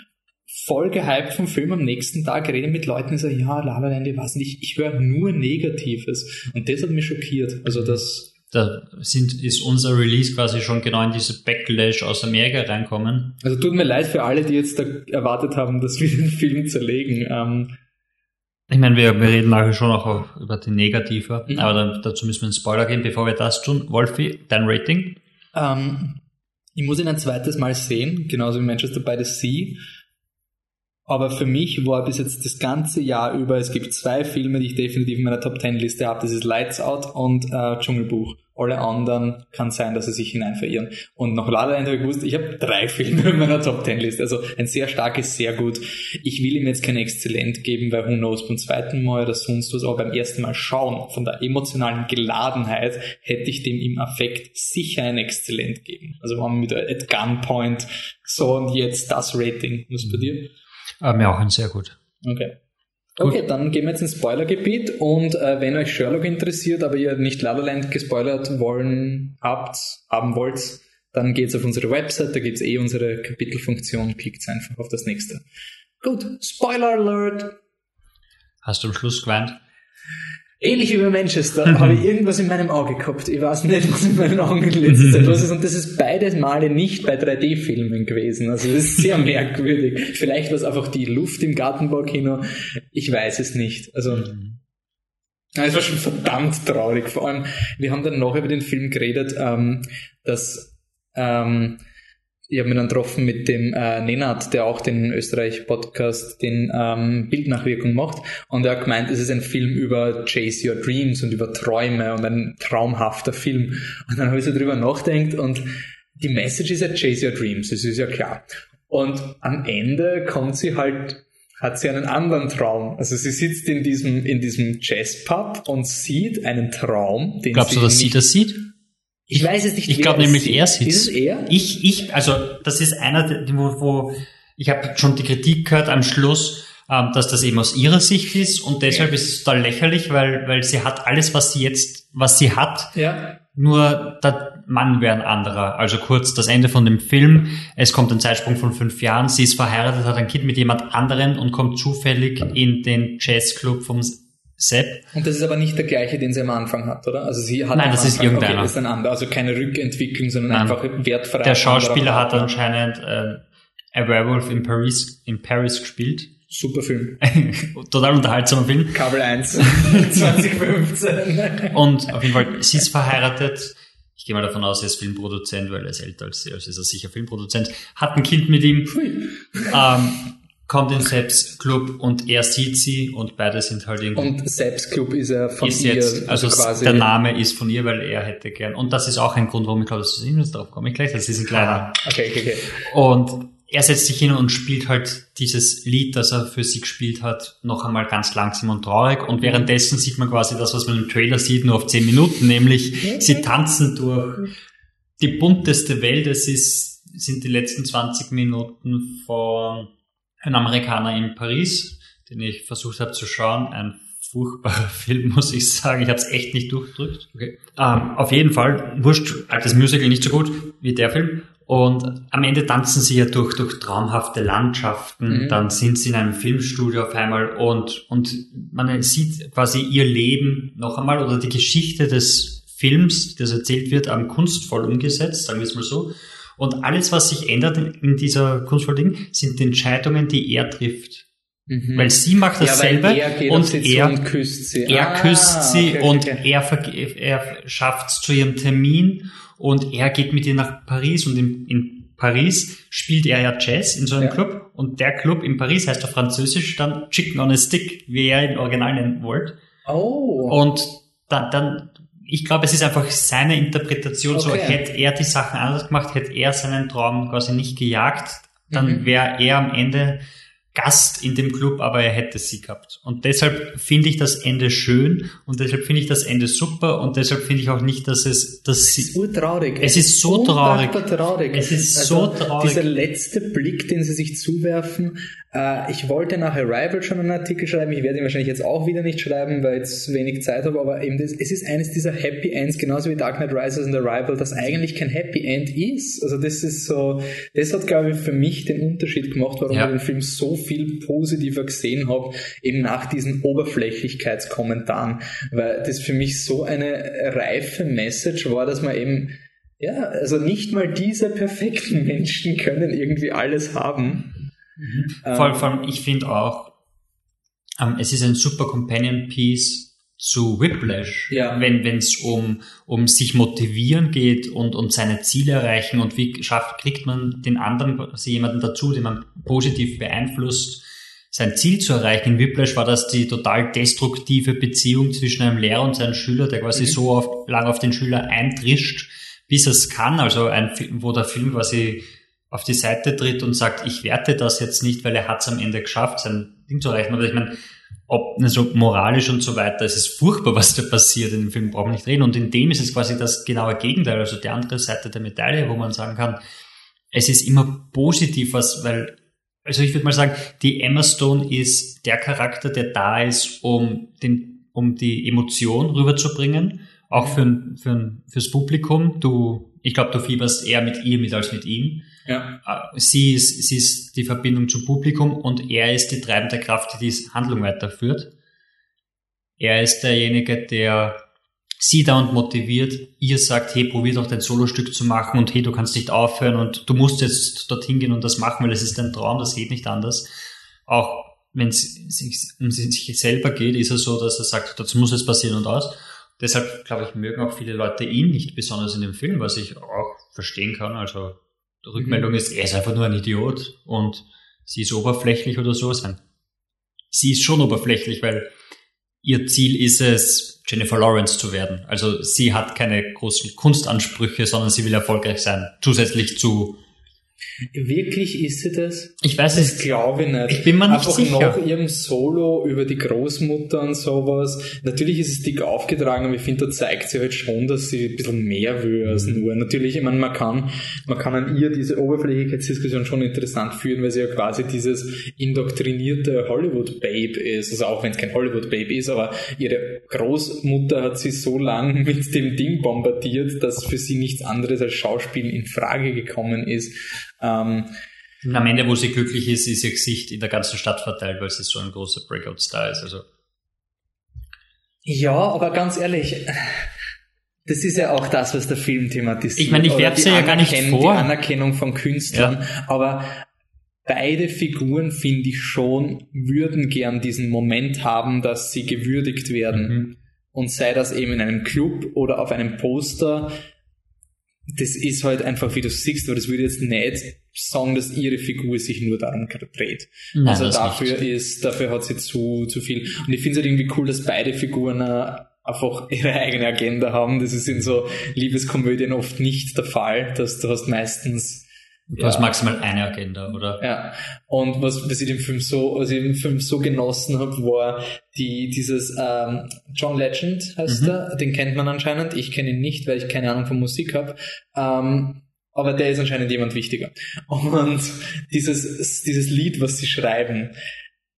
voll gehypt vom Film am nächsten Tag, rede mit Leuten und sage, ja, La La Land, ich weiß nicht, ich höre nur Negatives. Und das hat mich schockiert. Also das... Da sind, ist unser Release quasi schon genau in diese Backlash aus Amerika reinkommen. Also tut mir leid für alle, die jetzt da erwartet haben, dass wir den Film zerlegen. Ähm, ich meine, wir, wir reden nachher schon auch über die Negative, mhm. aber dann, dazu müssen wir einen Spoiler geben, bevor wir das tun. Wolfi, dein Rating? Ähm, ich muss ihn ein zweites Mal sehen, genauso wie Manchester by the Sea. Aber für mich war bis jetzt das ganze Jahr über, es gibt zwei Filme, die ich definitiv in meiner Top Ten Liste habe. Das ist Lights Out und äh, Dschungelbuch. Alle anderen kann sein, dass sie sich hinein verirren. Und nach La La Land habe ich gewusst, ich habe drei Filme in meiner Top Ten Liste. Also ein sehr starkes, sehr gut. Ich will ihm jetzt kein Exzellent geben, weil Who Knows beim zweiten Mal oder sonst was, aber beim ersten Mal schauen, von der emotionalen Geladenheit, hätte ich dem im Affekt sicher ein Exzellent geben. Also wenn man mit at Gunpoint so und jetzt das Rating. Was bei dir? Äh, mir auch ein sehr gut. Okay. Okay, dann gehen wir jetzt ins Spoilergebiet und äh, wenn euch Sherlock interessiert, aber ihr nicht La La Land gespoilert wollen habt, haben wollt, dann geht's auf unsere Website, da gibt's eh unsere Kapitelfunktion, klickt einfach auf das nächste. Gut, Spoiler Alert! Hast du am Schluss geweint? Ähnlich wie bei Manchester habe ich irgendwas in meinem Auge gehabt. Ich weiß nicht, was in meinen Augen in letzter Zeit los ist. Und das ist beides Male nicht bei 3D-Filmen gewesen. Also das ist sehr merkwürdig. Vielleicht war es einfach die Luft im Gartenbaukino. Ich weiß es nicht. Also es war schon verdammt traurig. Vor allem, wir haben dann noch über den Film geredet, ähm, dass ähm, ich habe mich dann getroffen mit dem äh, Nenad, der auch den Österreich-Podcast, den ähm, Bildnachwirkung macht. Und er hat gemeint, es ist ein Film über Chase Your Dreams und über Träume und ein traumhafter Film. Und dann habe ich so drüber nachgedacht und die Message ist ja Chase Your Dreams, das ist ja klar. Und am Ende kommt sie halt hat sie einen anderen Traum. Also sie sitzt in diesem, in diesem Jazzpub und sieht einen Traum, den Glaubst sie du, dass sie das sieht? Ich weiß es nicht. Ich glaube nämlich, er sitzt. Ist es er? Ich, ich, also das ist einer, wo, wo ich habe schon die Kritik gehört am Schluss, ähm, dass das eben aus ihrer Sicht ist und deshalb ist es total lächerlich, weil, weil sie hat alles, was sie jetzt, was sie hat. Ja. Nur der Mann wäre ein anderer. Also kurz das Ende von dem Film. Es kommt ein Zeitsprung von fünf Jahren. Sie ist verheiratet, hat ein Kind mit jemand anderen und kommt zufällig in den Jazzclub vom Sepp. Und das ist aber nicht der gleiche, den sie am Anfang hat, oder? Also sie hat Nein, das ist irgendeiner. Okay, das ist ein anderer. Also keine Rückentwicklung, sondern Nein. einfach wertfrei. Der Schauspieler hat anscheinend äh, A Werewolf in Paris, in Paris gespielt. Super Film. Total unterhaltsamer Film. Kabel 1, 2015. Und auf jeden Fall, sie ist verheiratet. Ich gehe mal davon aus, er ist Filmproduzent, weil er ist älter als sie, also ist er sicher Filmproduzent. Hat ein Kind mit ihm. Ähm, kommt in Seps Club und er sieht sie und beide sind halt irgendwie. Und Seps Club ist er von ist ihr. Jetzt, also, also quasi der Name ist von ihr, weil er hätte gern. Und das ist auch ein Grund, warum ich glaube, dass du jetzt drauf komme ich gleich. Das ist ein kleiner. Okay, okay, okay. Und er setzt sich hin und spielt halt dieses Lied, das er für sie gespielt hat, noch einmal ganz langsam und traurig. Und währenddessen sieht man quasi das, was man im Trailer sieht, nur auf zehn Minuten, nämlich sie tanzen durch die bunteste Welt. Es ist, sind die letzten 20 Minuten von ein Amerikaner in Paris, den ich versucht habe zu schauen. Ein furchtbarer Film, muss ich sagen. Ich habe es echt nicht durchgedrückt. Okay. Ähm, auf jeden Fall, wurscht, altes Musical nicht so gut wie der Film. Und am Ende tanzen sie ja durch, durch traumhafte Landschaften. Mhm. Dann sind sie in einem Filmstudio auf einmal und, und man sieht quasi ihr Leben noch einmal oder die Geschichte des Films, das erzählt wird, am kunstvoll umgesetzt, sagen wir es mal so. Und alles, was sich ändert in dieser kunstvollen Ding, sind die Entscheidungen, die er trifft. Mhm. Weil sie macht dasselbe ja, er und er, und küsst sie. Er ah, küsst sie okay, und okay. Er, er schafft es zu ihrem Termin und er geht mit ihr nach Paris und in, in Paris spielt er ja Jazz in so einem ja. Club und der Club in Paris heißt auf Französisch dann Chicken on a Stick, wie er ihn original nennen wollte. Oh. Und dann, dann ich glaube, es ist einfach seine Interpretation. Okay. So hätte er die Sachen anders gemacht, hätte er seinen Traum quasi nicht gejagt, dann mhm. wäre er am Ende Gast in dem Club, aber er hätte sie gehabt. Und deshalb finde ich das Ende schön und deshalb finde ich das Ende super und deshalb finde ich auch nicht, dass es, dass sie. Es ist urtraurig. Es ist so traurig. traurig. Es ist also so traurig. Dieser letzte Blick, den sie sich zuwerfen. Äh, ich wollte nach Arrival schon einen Artikel schreiben. Ich werde ihn wahrscheinlich jetzt auch wieder nicht schreiben, weil ich jetzt wenig Zeit habe. Aber eben das, es ist eines dieser Happy Ends, genauso wie Dark Knight Rises und Arrival, das eigentlich kein Happy End ist. Also das ist so, das hat glaube ich für mich den Unterschied gemacht, warum ja. ich den Film so viel positiver gesehen habe, eben nach diesen Oberflächlichkeitskommentaren, weil das für mich so eine reife Message war, dass man eben ja, also nicht mal diese perfekten Menschen können irgendwie alles haben. Mhm. Ähm, vor, vor allem, ich finde auch, ähm, es ist ein super Companion Piece zu Whiplash, ja. wenn es um, um sich motivieren geht und, und seine Ziele erreichen und wie schafft, kriegt man den anderen, also jemanden dazu, den man positiv beeinflusst, sein Ziel zu erreichen. In Whiplash war das die total destruktive Beziehung zwischen einem Lehrer und seinem Schüler, der quasi mhm. so oft, lang auf den Schüler eintrischt, bis es kann. Also ein Film, wo der Film quasi auf die Seite tritt und sagt, ich werte das jetzt nicht, weil er hat es am Ende geschafft, sein Ding zu erreichen. Aber ich meine, ob so moralisch und so weiter, es ist furchtbar, was da passiert in dem Film, brauchen wir nicht reden. Und in dem ist es quasi das genaue Gegenteil, also die andere Seite der Medaille, wo man sagen kann, es ist immer positiv, was, weil also ich würde mal sagen, die Emma Stone ist der Charakter, der da ist, um den, um die Emotion rüberzubringen, auch für, für, fürs Publikum. Du, ich glaube, du fieberst eher mit ihr mit als mit ihm. Ja. Äh, sie ist, sie ist die Verbindung zum Publikum und er ist die treibende Kraft, die die Handlung weiterführt. Er ist derjenige, der sie da und motiviert, ihr sagt, hey, probier doch dein Solostück zu machen und hey, du kannst nicht aufhören und du musst jetzt dorthin gehen und das machen, weil es ist dein Traum, das geht nicht anders. Auch wenn es um sich selber geht, ist es so, dass er sagt, das muss jetzt passieren und aus. Deshalb, glaube ich, mögen auch viele Leute ihn nicht besonders in dem Film, was ich auch verstehen kann. Also, Rückmeldung mhm. ist, er ist einfach nur ein Idiot und sie ist oberflächlich oder so. Sie ist schon oberflächlich, weil ihr Ziel ist es, Jennifer Lawrence zu werden. Also sie hat keine großen Kunstansprüche, sondern sie will erfolgreich sein. Zusätzlich zu Wirklich ist sie das? Ich weiß es. Glaube ich nicht. Ich bin mir nicht Einfach sicher. nach ihrem Solo über die Großmutter und sowas. Natürlich ist es dick aufgetragen, aber ich finde, da zeigt sie halt schon, dass sie ein bisschen mehr will als mhm. nur. Natürlich, ich meine, man kann, man kann an ihr diese Oberflächlichkeitsdiskussion schon interessant führen, weil sie ja quasi dieses indoktrinierte Hollywood-Babe ist. Also auch wenn es kein Hollywood-Babe ist, aber ihre Großmutter hat sie so lang mit dem Ding bombardiert, dass für sie nichts anderes als Schauspiel in Frage gekommen ist. Ähm, und am Ende, wo sie glücklich ist, ist ihr Gesicht in der ganzen Stadt verteilt, weil sie so ein großer Breakout-Star ist. Also. Ja, aber ganz ehrlich, das ist ja auch das, was der Film thematisiert. Ich meine, ich werfe sie ja gar nicht vor. Die Anerkennung von Künstlern, ja. aber beide Figuren, finde ich schon, würden gern diesen Moment haben, dass sie gewürdigt werden. Mhm. Und sei das eben in einem Club oder auf einem Poster, das ist halt einfach, wie du siehst, aber das würde jetzt nicht sagen, dass ihre Figur sich nur darum dreht. Nein, also dafür ist, dafür hat sie zu, zu viel. Und ich finde es halt irgendwie cool, dass beide Figuren einfach ihre eigene Agenda haben. Das ist in so Liebeskomödien oft nicht der Fall, dass du hast meistens Du ja. hast maximal eine Agenda, oder? Ja. Und was, was ich den Film so, was ich den Film so genossen habe, war die, dieses ähm, John Legend heißt mhm. er, den kennt man anscheinend. Ich kenne ihn nicht, weil ich keine Ahnung von Musik habe. Ähm, aber der ist anscheinend jemand wichtiger. Und dieses, dieses Lied, was sie schreiben,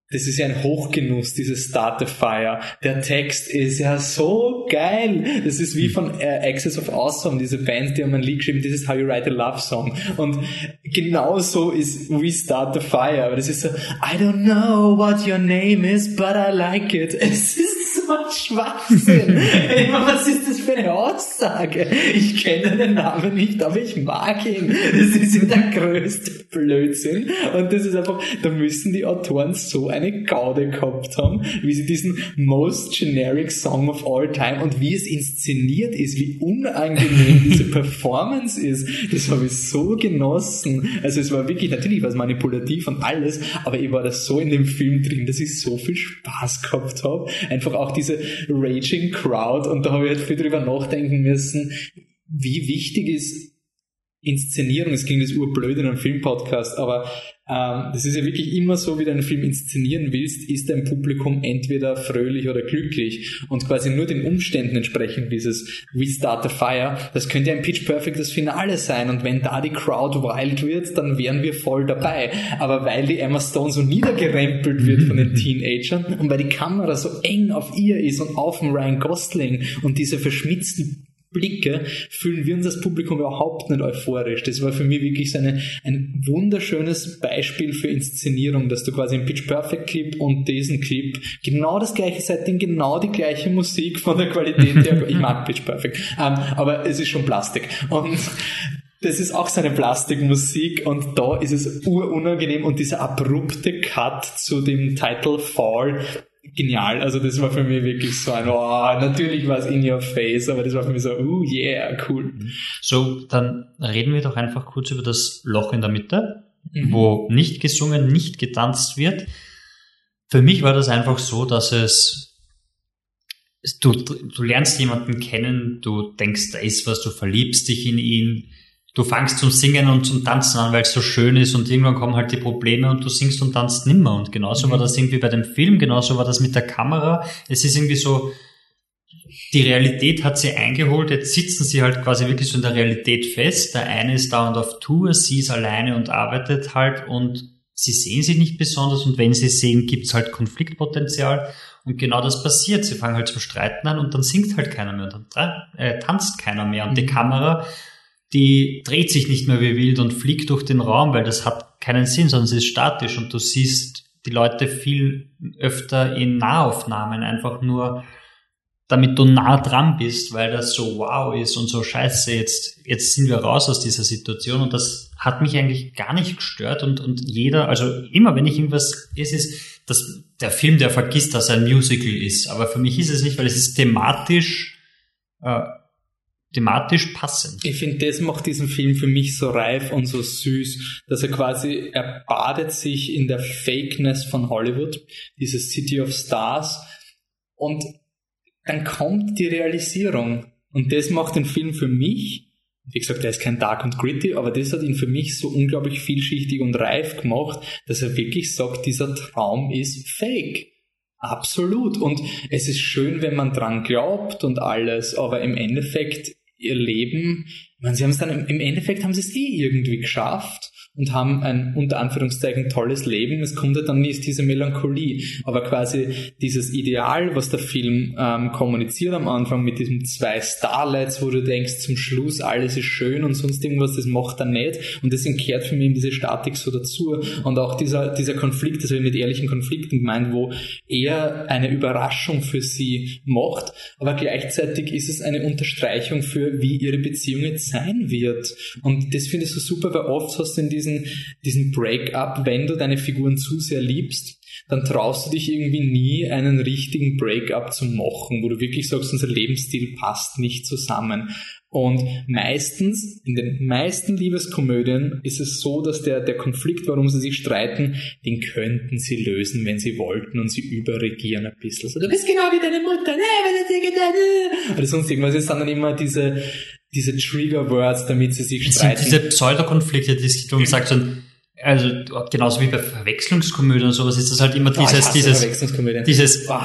das ist ja ein Hochgenuss, dieses Start the Fire. Der Text ist ja so geil. Das ist wie von äh, Access of Awesome, diese Band, die haben ein Lied geschrieben, this is how you write a love song. Und genau so ist We Start the Fire. Aber das ist so, I don't know what your name is, but I like it. Es ist ein Schwachsinn. Was ist das für eine Aussage? Ich kenne den Namen nicht, aber ich mag ihn. Das ist der größte Blödsinn. Und das ist einfach, da müssen die Autoren so eine Gaude gehabt haben, wie sie diesen most generic Song of all time und wie es inszeniert ist, wie unangenehm diese Performance ist. Das habe ich so genossen. Also es war wirklich, natürlich war es manipulativ und alles, aber ich war da so in dem Film drin, dass ich so viel Spaß gehabt habe. Einfach auch diese Raging Crowd und da habe ich halt viel drüber nachdenken müssen, wie wichtig ist Inszenierung, es klingt jetzt urblöd in einem Filmpodcast, aber das ist ja wirklich immer so, wie du einen Film inszenieren willst, ist dein Publikum entweder fröhlich oder glücklich und quasi nur den Umständen entsprechend dieses Restart the Fire, das könnte ein Pitch Perfect das Finale sein und wenn da die Crowd wild wird, dann wären wir voll dabei. Aber weil die Emma Stone so niedergerempelt wird von den Teenagern und weil die Kamera so eng auf ihr ist und auf dem Ryan Gosling und diese verschmitzten Blicke fühlen wir uns als Publikum überhaupt nicht euphorisch. Das war für mich wirklich so eine, ein wunderschönes Beispiel für Inszenierung, dass du quasi im Pitch Perfect Clip und diesen Clip genau das gleiche Setting, genau die gleiche Musik von der Qualität her. ich mag Pitch Perfect, ähm, aber es ist schon Plastik. Und das ist auch seine Plastikmusik und da ist es urunangenehm und dieser abrupte Cut zu dem Title Fall genial. Also das war für mich wirklich so ein, oh, natürlich war es in your face, aber das war für mich so, oh yeah, cool. So, dann reden wir doch einfach kurz über das Loch in der Mitte, mhm. wo nicht gesungen, nicht getanzt wird. Für mich war das einfach so, dass es du, du lernst jemanden kennen, du denkst, da ist was, du verliebst dich in ihn, du fangst zum Singen und zum Tanzen an, weil es so schön ist und irgendwann kommen halt die Probleme und du singst und tanzt nimmer. Und genauso mhm. war das irgendwie bei dem Film, genauso war das mit der Kamera. Es ist irgendwie so, die Realität hat sie eingeholt, jetzt sitzen sie halt quasi wirklich so in der Realität fest. Der eine ist dauernd auf Tour, sie ist alleine und arbeitet halt und sie sehen sich nicht besonders und wenn sie sehen, gibt's halt Konfliktpotenzial. Und genau das passiert. Sie fangen halt zum Streiten an und dann singt halt keiner mehr und dann äh, tanzt keiner mehr. Und die mhm. Kamera die dreht sich nicht mehr wie wild und fliegt durch den Raum, weil das hat keinen Sinn, sondern sie ist statisch und du siehst die Leute viel öfter in Nahaufnahmen, einfach nur damit du nah dran bist, weil das so wow ist und so scheiße, jetzt, jetzt sind wir raus aus dieser Situation und das hat mich eigentlich gar nicht gestört und, und jeder, also immer wenn ich irgendwas, es ist, das, der Film, der vergisst, dass er ein Musical ist, aber für mich ist es nicht, weil es ist thematisch äh, thematisch passend. Ich finde, das macht diesen Film für mich so reif und so süß, dass er quasi, er badet sich in der Fakeness von Hollywood, dieses City of Stars, und dann kommt die Realisierung. Und das macht den Film für mich, wie gesagt, er ist kein Dark und Gritty, aber das hat ihn für mich so unglaublich vielschichtig und reif gemacht, dass er wirklich sagt, dieser Traum ist fake. Absolut. Und es ist schön, wenn man dran glaubt und alles, aber im Endeffekt ihr Leben, meine, sie haben es dann im Endeffekt haben sie es eh irgendwie geschafft und haben ein unter Anführungszeichen tolles Leben. Es kommt ja dann nie diese Melancholie, aber quasi dieses Ideal, was der Film ähm, kommuniziert am Anfang mit diesen zwei Starlights, wo du denkst, zum Schluss alles ist schön und sonst irgendwas, das macht er nicht. Und deswegen kehrt für mich diese Statik so dazu. Und auch dieser, dieser Konflikt, das habe ich mit ehrlichen Konflikten gemeint, wo er eine Überraschung für sie macht, aber gleichzeitig ist es eine Unterstreichung für, wie ihre Beziehung jetzt sein wird. Und das finde ich so super, weil oft hast du in diesen diesen, diesen Break-up, wenn du deine Figuren zu sehr liebst, dann traust du dich irgendwie nie, einen richtigen Break-up zu machen, wo du wirklich sagst, unser Lebensstil passt nicht zusammen. Und meistens, in den meisten Liebeskomödien ist es so, dass der, der Konflikt, warum sie sich streiten, den könnten sie lösen, wenn sie wollten und sie überregieren ein bisschen. So, du bist genau wie deine Mutter, ne, oder sonst irgendwas. Es sind dann immer diese, diese Trigger-Words, damit sie sich streiten. Diese Pseudokonflikte, die es gibt, wo man sagt, so, also genauso wie bei Verwechslungskomödien und sowas ist das halt immer dieses, dieses, dieses, oh,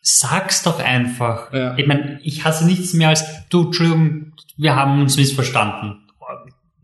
sag's doch einfach. Ja. Ich meine, ich hasse nichts mehr als, du, Entschuldigung, wir haben uns missverstanden.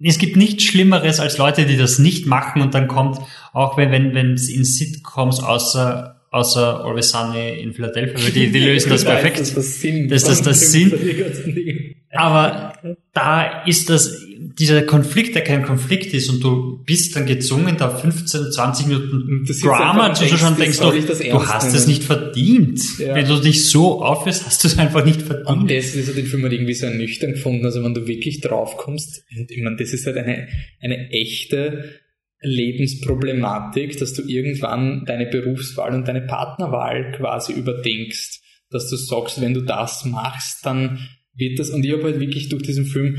Es gibt nichts Schlimmeres als Leute, die das nicht machen und dann kommt, auch wenn, wenn, wenn es in Sitcoms außer außer Always Sunny in Philadelphia, die, die lösen das perfekt. Das ist das Sinn. Das ist das Sinn. Aber da ist das, dieser Konflikt, der kein Konflikt ist und du bist dann gezwungen, da 15, 20 Minuten Drama zu schauen, denkst du, du hast es nicht verdient. Ja. Wenn du dich so aufhörst, hast du es einfach nicht verdient. Und das ist den Film halt irgendwie so ernüchternd gefunden, also wenn du wirklich draufkommst, ich meine, das ist halt eine, eine echte Lebensproblematik, dass du irgendwann deine Berufswahl und deine Partnerwahl quasi überdenkst, dass du sagst, wenn du das machst, dann wird das, und ich habe halt wirklich durch diesen Film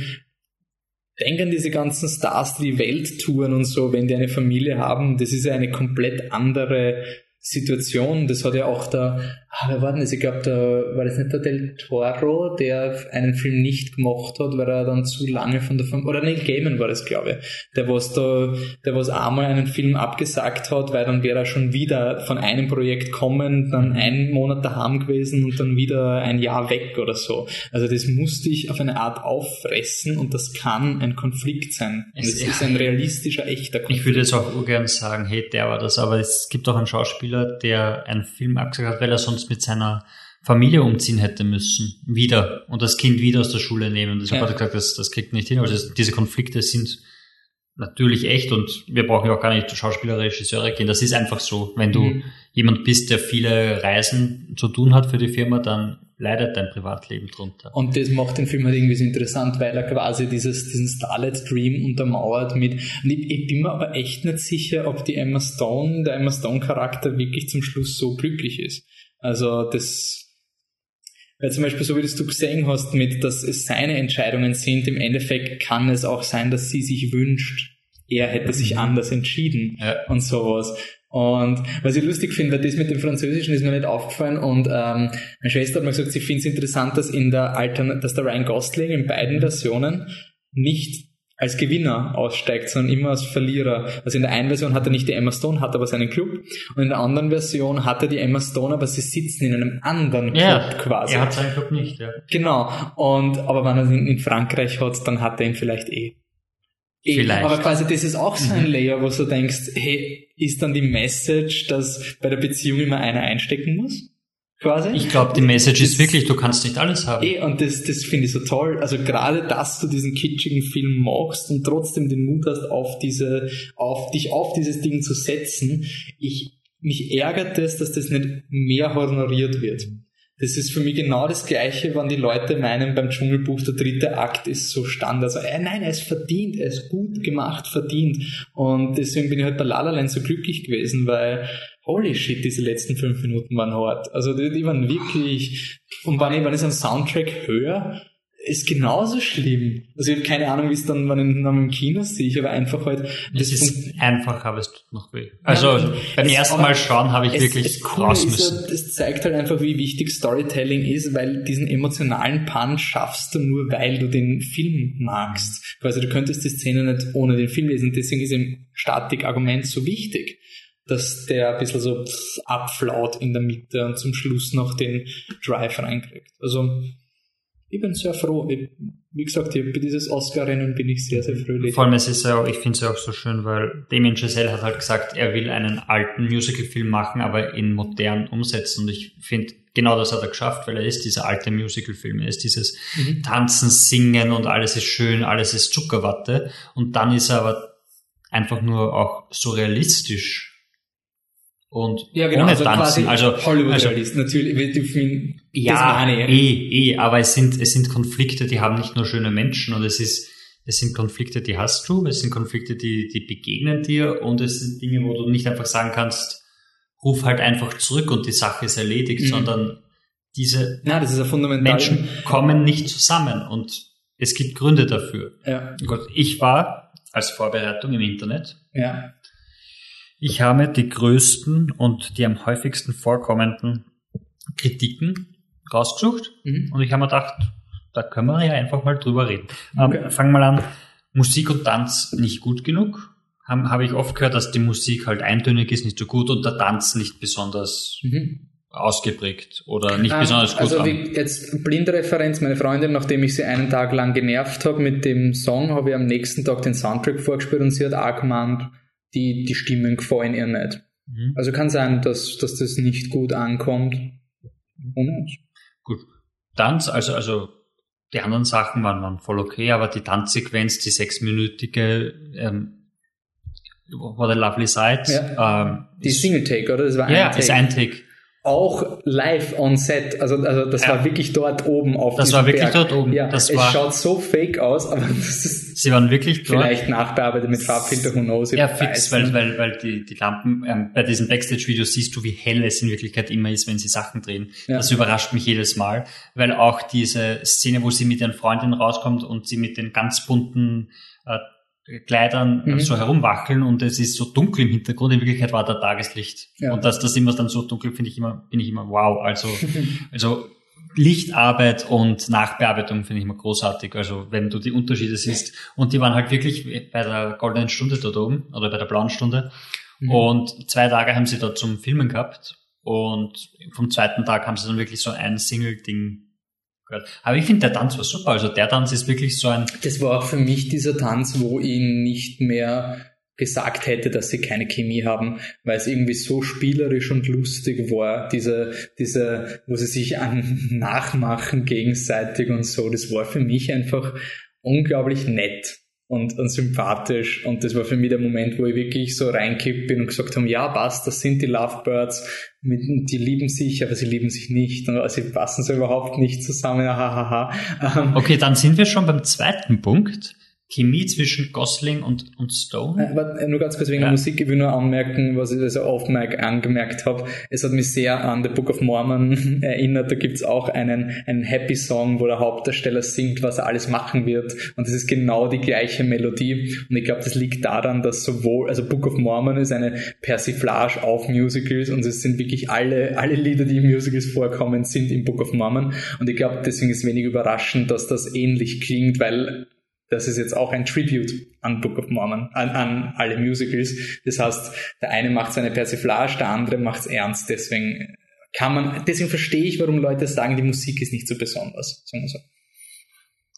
Denk an diese ganzen Stars, die die Welt touren und so, wenn die eine Familie haben, das ist ja eine komplett andere Situation. Das hat ja auch der, wer war denn das? Ich glaube, da war das nicht der Del Toro, der einen Film nicht gemacht hat, weil er dann zu lange von der Familie, oder Neil Gaiman war das, glaube ich, der was da, der was einmal einen Film abgesagt hat, weil dann wäre er schon wieder von einem Projekt kommen, dann einen Monat daheim gewesen und dann wieder ein Jahr weg oder so. Also das musste ich auf eine Art auffressen und das kann ein Konflikt sein. Und es, es ist ein realistischer, echter Konflikt. Ich würde jetzt auch ungern sagen, hey, der war das, aber es gibt auch einen Schauspieler, der einen Film abgesagt hat, weil er sonst sonst mit seiner Familie umziehen hätte müssen. Wieder. Und das Kind wieder aus der Schule nehmen. Deshalb ja. hat er gesagt, das, das kriegt nicht hin. Also diese Konflikte sind natürlich echt und wir brauchen ja auch gar nicht Schauspieler, Regisseure gehen. Das ist einfach so. Wenn du mhm. jemand bist, der viele Reisen zu tun hat für die Firma, dann leidet dein Privatleben drunter. Und das macht den Film halt irgendwie so interessant, weil er quasi dieses, diesen Starlet Dream untermauert mit, und ich, ich, bin mir aber echt nicht sicher, ob die Emma Stone, der Emma Stone Charakter wirklich zum Schluss so glücklich ist. Also das, weil zum Beispiel so wie das du gesehen hast, mit, dass es seine Entscheidungen sind, im Endeffekt kann es auch sein, dass sie sich wünscht, er hätte sich mhm. anders entschieden ja. und sowas. Und was ich lustig finde, weil das mit dem Französischen ist mir nicht aufgefallen und ähm, meine Schwester hat mir gesagt, sie findet es interessant, dass in der Altern dass der Ryan Gosling in beiden Versionen nicht als Gewinner aussteigt, sondern immer als Verlierer. Also in der einen Version hat er nicht die Emma Stone, hat aber seinen Club. Und in der anderen Version hat er die Emma Stone, aber sie sitzen in einem anderen Club Ja, quasi. Er hat seinen Club nicht, ja. Genau. Und aber wenn er ihn in Frankreich hat, dann hat er ihn vielleicht eh. eh. Vielleicht. Aber quasi das ist auch so ein Layer, wo du denkst, hey, ist dann die Message, dass bei der Beziehung immer einer einstecken muss? Quasi? Ich glaube, die Message ist Das- wirklich, du kannst nicht alles haben. Eh, und das, das finde ich so toll. Also gerade, dass du diesen kitschigen Film machst und trotzdem den Mut hast, auf diese, auf dich auf dieses Ding zu setzen. Ich, mich ärgert es, dass das nicht mehr honoriert wird. Das ist für mich genau das Gleiche, wenn die Leute meinen, beim Dschungelbuch der dritte Akt ist so Standard. Also, äh, nein, er ist verdient, er ist gut gemacht, verdient. Und deswegen bin ich halt bei La La Land so glücklich gewesen, weil holy shit, diese letzten fünf Minuten waren hart. Also die, die waren wirklich, und wenn ich, wenn ich so einen Soundtrack höre, ist genauso schlimm. Also ich habe keine Ahnung, wie es dann, wenn ich dann im Kino sehe, aber einfach halt, Es fun- ist einfacher, aber es tut noch weh. Also Ja, beim es- ersten Mal schauen habe ich es, wirklich es cool raus ist müssen. Ja, das zeigt halt einfach, wie wichtig Storytelling ist, weil diesen emotionalen Punch schaffst du nur, weil du den Film magst. Also du könntest die Szene nicht ohne den Film lesen. Deswegen ist im Statik-Argument so wichtig, dass der ein bisschen so abflaut in der Mitte und zum Schluss noch den Drive reinkriegt. Also ich bin sehr froh. Ich, wie gesagt, ich, bei dieses Oscar-Rennen bin ich sehr, sehr fröhlich. Vor allem, es ist ja auch, ich finde es ja auch so schön, weil Damien Chazelle hat halt gesagt, er will einen alten Musical-Film machen, aber in modern umsetzen. Und ich finde, genau das hat er geschafft, weil er ist dieser alte Musical-Film. Er ist dieses Mhm. Tanzen, Singen und alles ist schön, alles ist Zuckerwatte. Und dann ist er aber einfach nur auch so realistisch und Ja, genau, ohne also Tanzen. Also, Hollywood-Realist, natürlich. wie du Film, ja, eh, eh, aber es sind, es sind Konflikte, die haben nicht nur schöne Menschen und es ist, es sind Konflikte, die hast du, es sind Konflikte, die, die begegnen dir und es sind Dinge, wo du nicht einfach sagen kannst, ruf halt einfach zurück und die Sache ist erledigt, Mhm. sondern diese fundamental. Menschen kommen nicht zusammen und es gibt Gründe dafür. Ja, Gut, ich war als Vorbereitung im Internet. ja. Ich habe die größten und die am häufigsten vorkommenden Kritiken rausgesucht Mhm. und ich habe mir gedacht, da können wir ja einfach mal drüber reden. Okay. Ähm, fangen wir an. Musik und Tanz nicht gut genug. Habe hab ich oft gehört, dass die Musik halt eintönig ist, nicht so gut und der Tanz nicht besonders Mhm. ausgeprägt oder nicht Ah, besonders gut. Also wie jetzt Blindreferenz, meine Freundin, nachdem ich sie einen Tag lang genervt habe mit dem Song, habe ich am nächsten Tag den Soundtrack vorgespielt und sie hat auch gemeint, die, die Stimmen gefallen ihr nicht. Mhm. Also kann sein, dass, dass das nicht gut ankommt. Und Gut. Tanz, also, also die anderen Sachen waren, waren voll okay, aber die Tanzsequenz, die sechsminütige ähm, What a Lovely Sight, ähm, die Single Take, oder? Das war ja, ein Take. ist ein Take. Auch live on set. Also, also das Ja. war wirklich dort oben auf Das diesem war wirklich Berg. dort oben. Ja, Das es war- schaut so fake aus, aber das ist Sie waren wirklich dort. vielleicht nachbearbeitet mit Farbfilter, who knows. Ja, fix, weil, weil, weil die, die Lampen, ähm, bei diesen Backstage-Videos siehst du, wie hell es in Wirklichkeit immer ist, wenn sie Sachen drehen. Ja. Das überrascht mich jedes Mal, weil auch diese Szene, wo sie mit ihren Freundinnen rauskommt und sie mit den ganz bunten äh, Kleidern Mhm. so herumwackeln und es ist so dunkel im Hintergrund, in Wirklichkeit war da Tageslicht. Ja. Und dass das immer dann so dunkel, finde ich immer, bin ich immer wow. Also, also Lichtarbeit und Nachbearbeitung finde ich immer großartig. Also wenn du die Unterschiede siehst. Und die waren halt wirklich bei der goldenen Stunde dort oben oder bei der blauen Stunde. Mhm. Und zwei Tage haben sie dort zum Filmen gehabt. Und vom zweiten Tag haben sie dann wirklich so ein Single-Ding. Aber ich finde, der Tanz war super. Also der Tanz ist wirklich so ein, Das war auch für mich dieser Tanz, wo ich nicht mehr gesagt hätte, dass sie keine Chemie haben, weil es irgendwie so spielerisch und lustig war, diese, diese, wo sie sich an nachmachen gegenseitig und so. Das war für mich einfach unglaublich nett und, und sympathisch. Und das war für mich der Moment, wo ich wirklich so reingekippt bin und gesagt habe, ja, passt, das sind die Lovebirds, mit, die lieben sich, aber sie lieben sich nicht und sie passen so überhaupt nicht zusammen, okay, dann sind wir schon beim zweiten Punkt. Chemie zwischen Gosling und, und Stone? Äh, warte, nur ganz kurz wegen Ja. der Musik, ich will nur anmerken, was ich also auf Mic angemerkt habe. Es hat mich sehr an The Book of Mormon erinnert. Da gibt's auch einen, einen Happy Song, wo der Hauptdarsteller singt, was er alles machen wird. Und das ist genau die gleiche Melodie. Und ich glaube, das liegt daran, dass sowohl, also Book of Mormon ist eine Persiflage auf Musicals und es sind wirklich alle, alle Lieder, die in Musicals vorkommen, sind im Book of Mormon. Und ich glaube, deswegen ist wenig überraschend, dass das ähnlich klingt, weil das ist jetzt auch ein Tribute an Book of Mormon, an, an alle Musicals. Das heißt, der eine macht seine Persiflage, der andere macht's ernst. Deswegen kann man, deswegen verstehe ich, warum Leute sagen, die Musik ist nicht so besonders. Sagen wir so.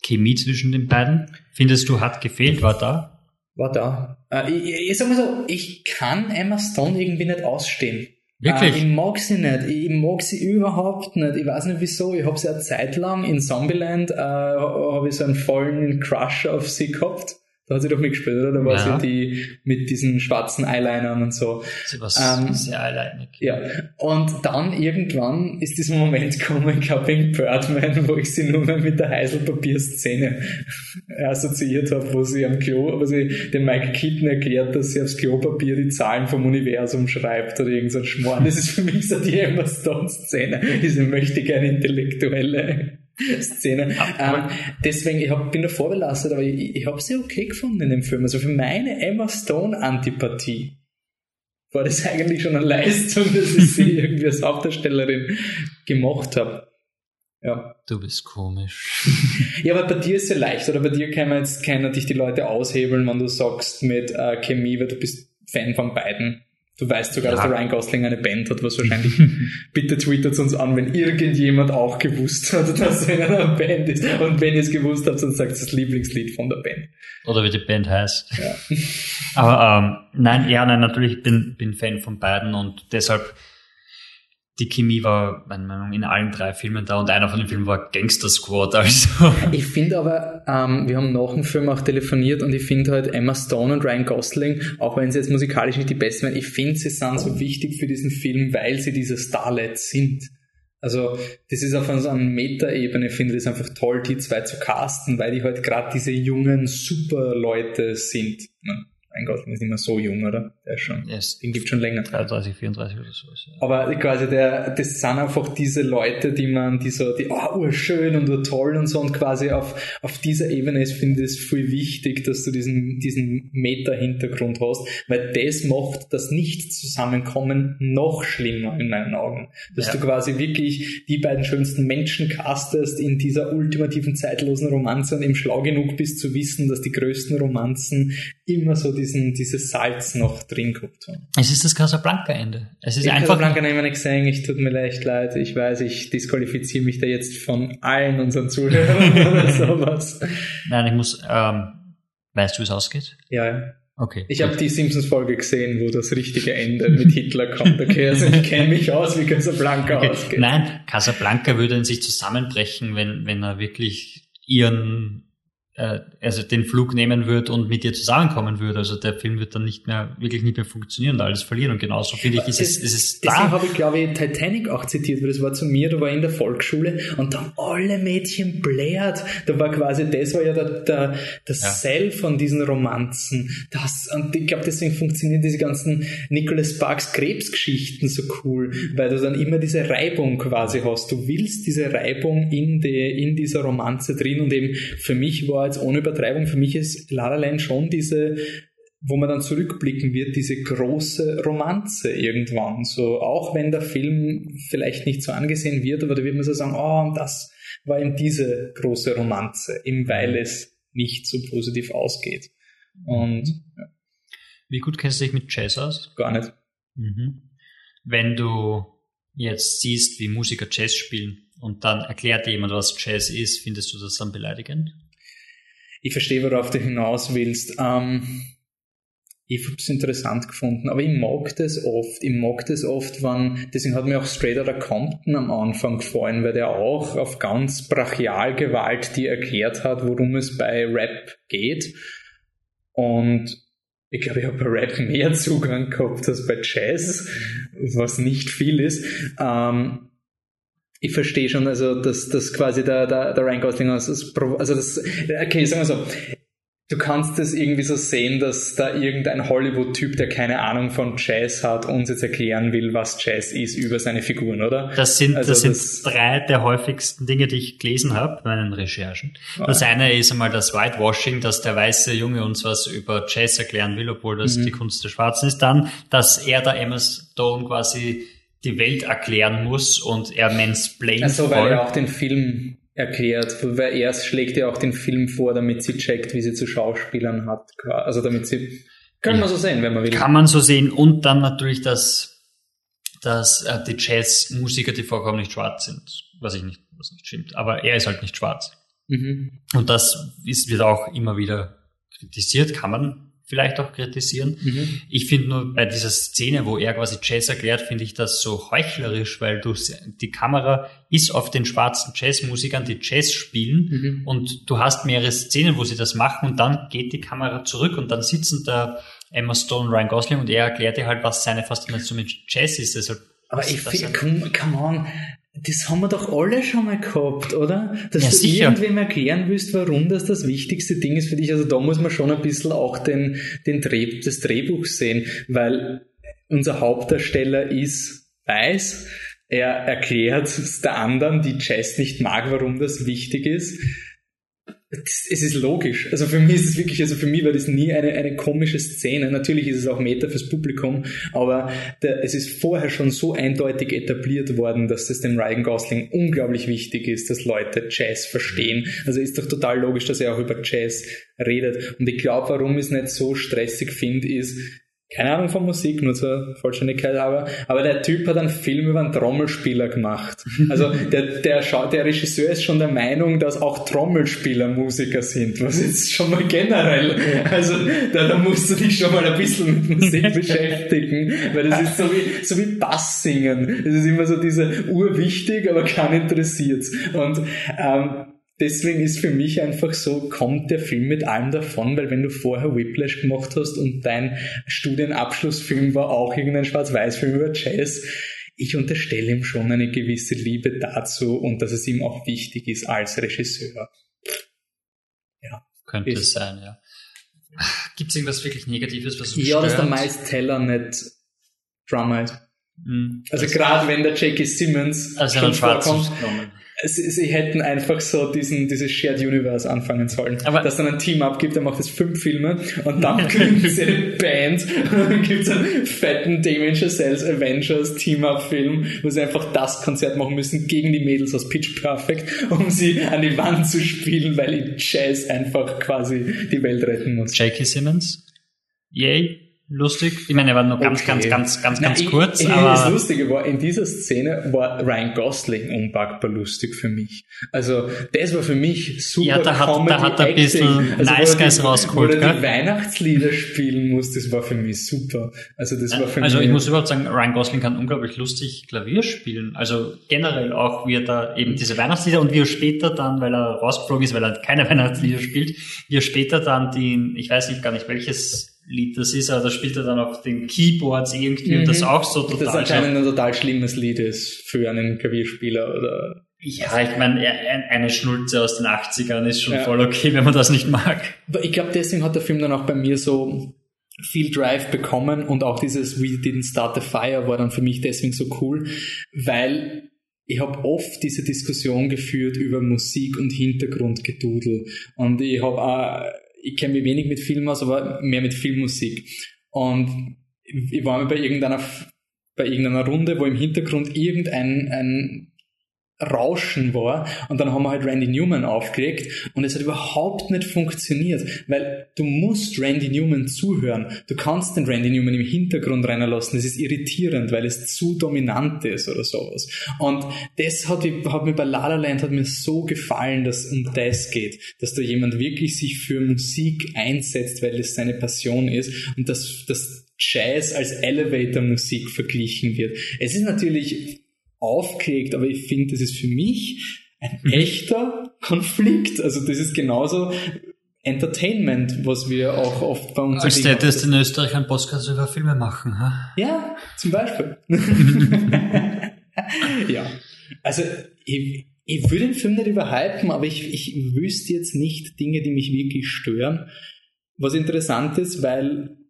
Chemie zwischen den beiden? Findest du, hat gefehlt, war da? War da. Äh, ich, ich, ich sag mal so, ich kann Emma Stone irgendwie nicht ausstehen. Wirklich? Äh, ich mag sie nicht. Ich, mag sie überhaupt nicht. Ich weiß nicht wieso. Ich habe sie eine Zeit lang in Zombieland, äh, habe ich so einen vollen Crush auf sie gehabt. Da hat sie doch mitgespielt, oder? Da war Ja. sie die mit diesen schwarzen Eyelinern und so. Sie war Ähm, sehr alleinig. Ja, und dann irgendwann ist dieser Moment gekommen, ich glaube in Birdman, wo ich sie nur mehr mit der Heiselpapierszene assoziiert habe, wo sie am Klo, wo sie dem Mike Keaton erklärt, dass sie aufs Klopapier die Zahlen vom Universum schreibt oder irgend so ein Schmarrn. Das ist für mich so die Emma Stone-Szene, diese möchte gerne intellektuelle Szene. Ähm, deswegen, ich hab, bin da vorbelastet, aber ich, ich habe sie okay gefunden in dem Film. Also für meine Emma Stone-Antipathie war das eigentlich schon eine Leistung, dass ich sie irgendwie als Hauptdarstellerin gemacht habe. Ja. Du bist komisch. ja, aber bei dir ist es ja leicht, oder bei dir kann man jetzt können dich die Leute aushebeln, wenn du sagst mit äh, Chemie, weil du bist Fan von beiden. Du weißt sogar, dass Ja. der Ryan Gosling eine Band hat, was wahrscheinlich, bitte twittert uns an, wenn irgendjemand auch gewusst hat, dass er in einer Band ist. Und wenn ihr es gewusst habt, dann sagt es das Lieblingslied von der Band. Oder wie die Band heißt. Ja. Aber ähm, nein, ja, nein, natürlich ich bin bin Fan von beiden und deshalb die Chemie war in allen drei Filmen da und einer von den Filmen war Gangster Squad, also Ich finde aber, ähm, wir haben nach dem Film auch telefoniert und ich finde halt Emma Stone und Ryan Gosling, auch wenn sie jetzt musikalisch nicht die besten waren, ich finde, sie sind so wichtig für diesen Film, weil sie diese Starlets sind. Also, das ist auf so einer Meta-Ebene, finde ich das einfach toll, die zwei zu casten, weil die halt gerade diese jungen Super-Leute sind. Ne? Ryan Gosling ist nicht mehr so jung, oder? Der ist schon, ist den gibt schon länger. 33, 34 oder so. Ja. Aber quasi der, das sind einfach diese Leute, die man, die so, die, oh, urschön und urtoll und so und quasi auf, auf dieser Ebene ist, finde ich es viel wichtig, dass du diesen, diesen Meta-Hintergrund hast, weil das macht das Nicht-Zusammenkommen noch schlimmer in meinen Augen. Dass Ja. du quasi wirklich die beiden schönsten Menschen castest in dieser ultimativen zeitlosen Romanze und eben schlau genug bist zu wissen, dass die größten Romanzen immer so diesen, dieses Salz noch drin gehabt haben. Es ist das Casablanca-Ende. Es ist Ich einfach Casablanca nicht mehr nicht gesehen, ich tut mir echt leid. Ich weiß, ich disqualifiziere mich da jetzt von allen unseren Zuhörern oder sowas. Nein, ich muss. Ähm, weißt du, wie es ausgeht? Ja, ja. Okay. Ich habe die Simpsons-Folge gesehen, wo das richtige Ende mit Hitler kommt. Okay, also ich kenne mich aus, wie Casablanca Okay. ausgeht. Nein, Casablanca würde in sich zusammenbrechen, wenn, wenn er wirklich ihren, äh, also den Flug nehmen würde und mit ihr zusammenkommen würde. Also der Film wird dann nicht mehr, wirklich nicht mehr funktionieren und alles verlieren. Und genauso finde ich, ist es, ist es Deswegen da. habe ich, glaube ich, Titanic auch zitiert, weil das war zu mir, da war ich in der Volksschule und da haben alle Mädchen blärt. Da war quasi, das war ja der, der, der Ja. Sell von diesen Romanzen. Das, und ich glaube, deswegen funktionieren diese ganzen Nicholas Sparks Krebsgeschichten so cool, weil du dann immer diese Reibung quasi hast. Du willst diese Reibung in, die, in dieser Romanze drin und eben für mich war jetzt ohne Übertreibung, für mich ist La La Land schon diese wo man dann zurückblicken wird, diese große Romanze irgendwann. So, auch wenn der Film vielleicht nicht so angesehen wird, aber da wird man so sagen, oh, und das war eben diese große Romanze, eben weil es nicht so positiv ausgeht. Und ja, Wie gut kennst du dich mit Jazz aus? gar nicht. Mhm. Wenn du jetzt siehst, wie Musiker Jazz spielen und dann erklärt dir jemand, was Jazz ist, findest du das dann beleidigend? Ich verstehe, worauf du hinaus willst. Ähm, ich habe es interessant gefunden, aber ich mag das oft. Ich mag das oft, wenn, deswegen hat mir auch Straight Outta Compton am Anfang gefallen, weil der auch auf ganz Brachialgewalt die erklärt hat, worum es bei Rap geht. Und ich glaube, ich habe bei Rap mehr Zugang gehabt als bei Jazz, was nicht viel ist. Ähm, ich verstehe schon, also dass, dass quasi der, der, der Ryan Gosling also das, okay, sagen wir so, du kannst es irgendwie so sehen, dass da irgendein Hollywood-Typ, der keine Ahnung von Jazz hat, uns jetzt erklären will, was Jazz ist über seine Figuren, oder? Das sind, also das, das sind drei der häufigsten Dinge, die ich gelesen habe bei meinen Recherchen. Ah. Das eine ist einmal das Whitewashing, dass der weiße Junge uns was über Jazz erklären will, obwohl das mhm. die Kunst der Schwarzen ist. Dann, dass er da Emma Stone quasi die Welt erklären muss und er mansplaint Also, weil voll. er auch den Film erklärt, weil er schlägt ja auch den Film vor, damit sie checkt, wie sie zu Schauspielern hat. Also damit sie, kann man so sehen, wenn man will. Kann man so sehen und dann natürlich, dass, dass äh, die Jazzmusiker, die vorkommen, nicht schwarz sind, was ich nicht, was nicht stimmt. Aber er ist halt nicht schwarz. Mhm. Und das ist, wird auch immer wieder kritisiert, kann man vielleicht auch kritisieren. Mhm. Ich finde nur bei dieser Szene, wo er quasi Jazz erklärt, finde ich das so heuchlerisch, weil du die Kamera ist auf den schwarzen Jazzmusikern, die Jazz spielen mhm. und du hast mehrere Szenen, wo sie das machen und dann geht die Kamera zurück und dann sitzen da Emma Stone, Ryan Gosling und er erklärt dir halt, was seine Faszination mit Jazz ist. Also, aber ich finde, come, come on, das haben wir doch alle schon mal gehabt, oder? Dass ja, du sicher. irgendwem erklären willst, warum das das wichtigste Ding ist für dich. Also da muss man schon ein bisschen auch den, den Dreh, das Drehbuch sehen, weil unser Hauptdarsteller ist weiß. Er erklärt der anderen, die Jazz nicht mag, warum das wichtig ist es ist logisch. Also für mich ist es wirklich, also für mich war das nie eine, eine komische Szene. Natürlich ist es auch Meta fürs Publikum, aber der, es ist vorher schon so eindeutig etabliert worden, dass es dem Ryan Gosling unglaublich wichtig ist, dass Leute Jazz verstehen. Also ist doch total logisch, dass er auch über Jazz redet. Und ich glaube, warum ich es nicht so stressig finde, ist, keine Ahnung von Musik, nur zur Vollständigkeit aber, aber der Typ hat einen Film über einen Trommelspieler gemacht. Also der, der, der Regisseur ist schon der Meinung, dass auch Trommelspieler Musiker sind, was jetzt schon mal generell, also da, da musst du dich schon mal ein bisschen mit Musik beschäftigen, weil das ist so wie, so wie Bass singen. Das ist immer so diese urwichtig, aber keinen interessiert. Und ähm, deswegen ist für mich einfach so, kommt der Film mit allem davon, weil wenn du vorher Whiplash gemacht hast und dein Studienabschlussfilm war auch irgendein Schwarz-Weiß-Film über Jazz, ich unterstelle ihm schon eine gewisse Liebe dazu und dass es ihm auch wichtig ist als Regisseur. Ja. Könnte es sein, ja. Gibt es irgendwas wirklich Negatives, was du Ja, stört? dass der Miles Teller nicht Drummer ist. Mhm. Also gerade wenn der J.K. Simmons also schon vorkommt, sie, sie hätten einfach so diesen, dieses Shared Universe anfangen sollen. Aber dass dann ein Team abgibt, der macht jetzt fünf Filme und dann gründen sie eine Band und dann gibt es einen fetten Damien Chazelles Avengers Team-Up-Film, wo sie einfach das Konzert machen müssen gegen die Mädels aus Pitch Perfect, um sie an die Wand zu spielen, weil Jazz einfach quasi die Welt retten muss. J.K. Simmons? Yay? Lustig. Ich meine, er war nur ganz, okay. ganz, ganz, ganz, ganz, ganz kurz. Ich, aber das Lustige war, in dieser Szene war Ryan Gosling unpackbar lustig für mich. Also, das war für mich super Ja, da hat, da hat er ein bisschen also, Nice Guys rausgeholt, Wo er die Weihnachtslieder spielen muss, das war für mich super. Also, das war für also mich... ich muss überhaupt sagen, Ryan Gosling kann unglaublich lustig Klavier spielen. Also, generell auch, wie er da eben diese Weihnachtslieder und wie er später dann, weil er rausgeflogen ist, weil er keine Weihnachtslieder spielt, wie er später dann die, ich weiß nicht gar nicht welches Lied das ist, aber da spielt er dann auf den Keyboards irgendwie mhm. und das auch so total. Das anscheinend ein total schlimmes Lied ist für einen Klavierspieler oder. Ja, ich meine, eine Schnulze aus den 80ern ist schon ja. voll okay, wenn man das nicht mag. Ich glaube, deswegen hat der Film dann auch bei mir so viel Drive bekommen und auch dieses We Didn't Start the Fire war dann für mich deswegen so cool, weil ich habe oft diese Diskussion geführt über Musik und Hintergrundgedudel und ich habe auch ich kenne mich wenig mit Film aus, aber mehr mit Filmmusik. Und ich war mal bei irgendeiner, bei irgendeiner Runde, wo im Hintergrund irgendein ein Rauschen war und dann haben wir halt Randy Newman aufgelegt und es hat überhaupt nicht funktioniert, weil du musst Randy Newman zuhören. Du kannst den Randy Newman im Hintergrund reinlassen. Das ist irritierend, weil es zu dominant ist oder sowas. Und das hat, hat mir bei La La Land hat mir so gefallen, dass um das geht, dass da jemand wirklich sich für Musik einsetzt, weil es seine Passion ist und dass, dass Jazz als Elevator-Musik verglichen wird. Es ist natürlich aufgeregt, aber ich finde, das ist für mich ein mhm. echter Konflikt. Also das ist genauso Entertainment, was wir auch oft bei uns... Als hättest in Österreich einen Podcast über Filme machen, ha? Ja, zum Beispiel. ja, also ich, ich würde den Film nicht überhypen, aber ich, ich wüsste jetzt nicht Dinge, die mich wirklich stören. Was interessant ist, weil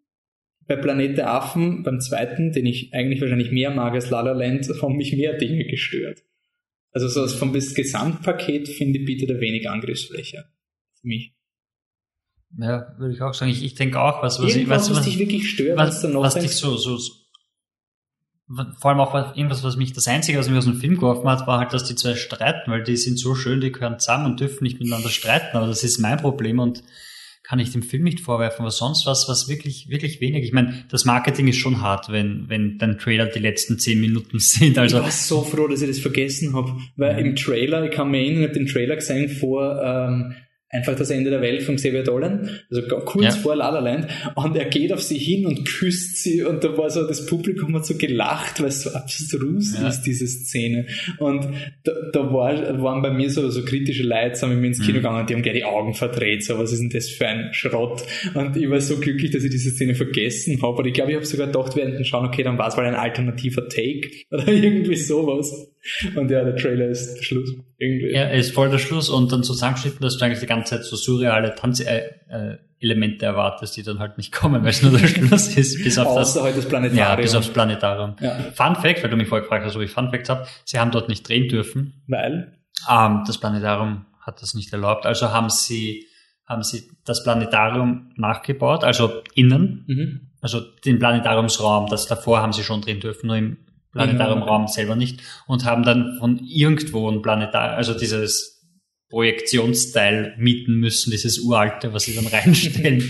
bei Planet der Affen, beim zweiten, den ich eigentlich wahrscheinlich mehr mag als La La Land, haben mich mehr Dinge gestört. Also so vom Gesamtpaket finde ich bietet er wenig Angriffsfläche. Für mich. Ja, würde ich auch sagen. Ich, ich denke auch, was, was, Irgendwas, ich, was, was was, dich wirklich stört, was, was denkst, dich so, so, vor allem auch was, irgendwas, was mich das Einzige, was mich aus dem Film geworfen hat, war halt, dass die zwei streiten, weil die sind so schön, die gehören zusammen und dürfen nicht miteinander streiten, aber das ist mein Problem und kann ich dem Film nicht vorwerfen, aber sonst was, was wirklich, wirklich wenig. Ich meine, das Marketing ist schon hart, wenn, wenn dein Trailer die letzten zehn Minuten sind. Also, ich war so froh, dass ich das vergessen habe, weil im Trailer, ich kann mir erinnern, ich habe den Trailer gesehen vor ähm, einfach das Ende der Welt von Xavier Dolan, also kurz Ja. vor La La Land, und er geht auf sie hin und küsst sie und da war so, das Publikum hat so gelacht, weil es so abstrus Ja. ist, diese Szene. Und da, da war, waren bei mir so, so kritische Leute, sind mit mir ins Kino Mhm. gegangen und die haben gleich die Augen verdreht, so, was ist denn das für ein Schrott? Und ich war so glücklich, dass ich diese Szene vergessen habe, und ich glaube, ich habe sogar gedacht während dem Schauen, okay, dann war es mal ein alternativer Take oder irgendwie sowas. Und ja, der Trailer ist der Schluss. Irgendwie. ja, ist voll der Schluss und dann so zusammengeschnitten, dass du eigentlich die ganze Zeit so surreale Tanzelemente äh, Elemente erwartest, die dann halt nicht kommen, weil es nur der Schluss ist, bis auf das, Außer halt das ja, Planetarium. bis aufs Planetarium. Ja. Fun Fact, weil du mich vorher gefragt hast, ob ich Fun Facts habe, sie haben dort nicht drehen dürfen, Weil? Ähm, das Planetarium hat das nicht erlaubt. Also haben sie, haben sie das Planetarium nachgebaut, also innen, Mhm. also den Planetariumsraum, das davor haben sie schon drehen dürfen, nur im Planetariumraum selber nicht und haben dann von irgendwo ein Planetarium, also dieses Projektionsteil mieten müssen, dieses uralte, was sie dann reinstellen.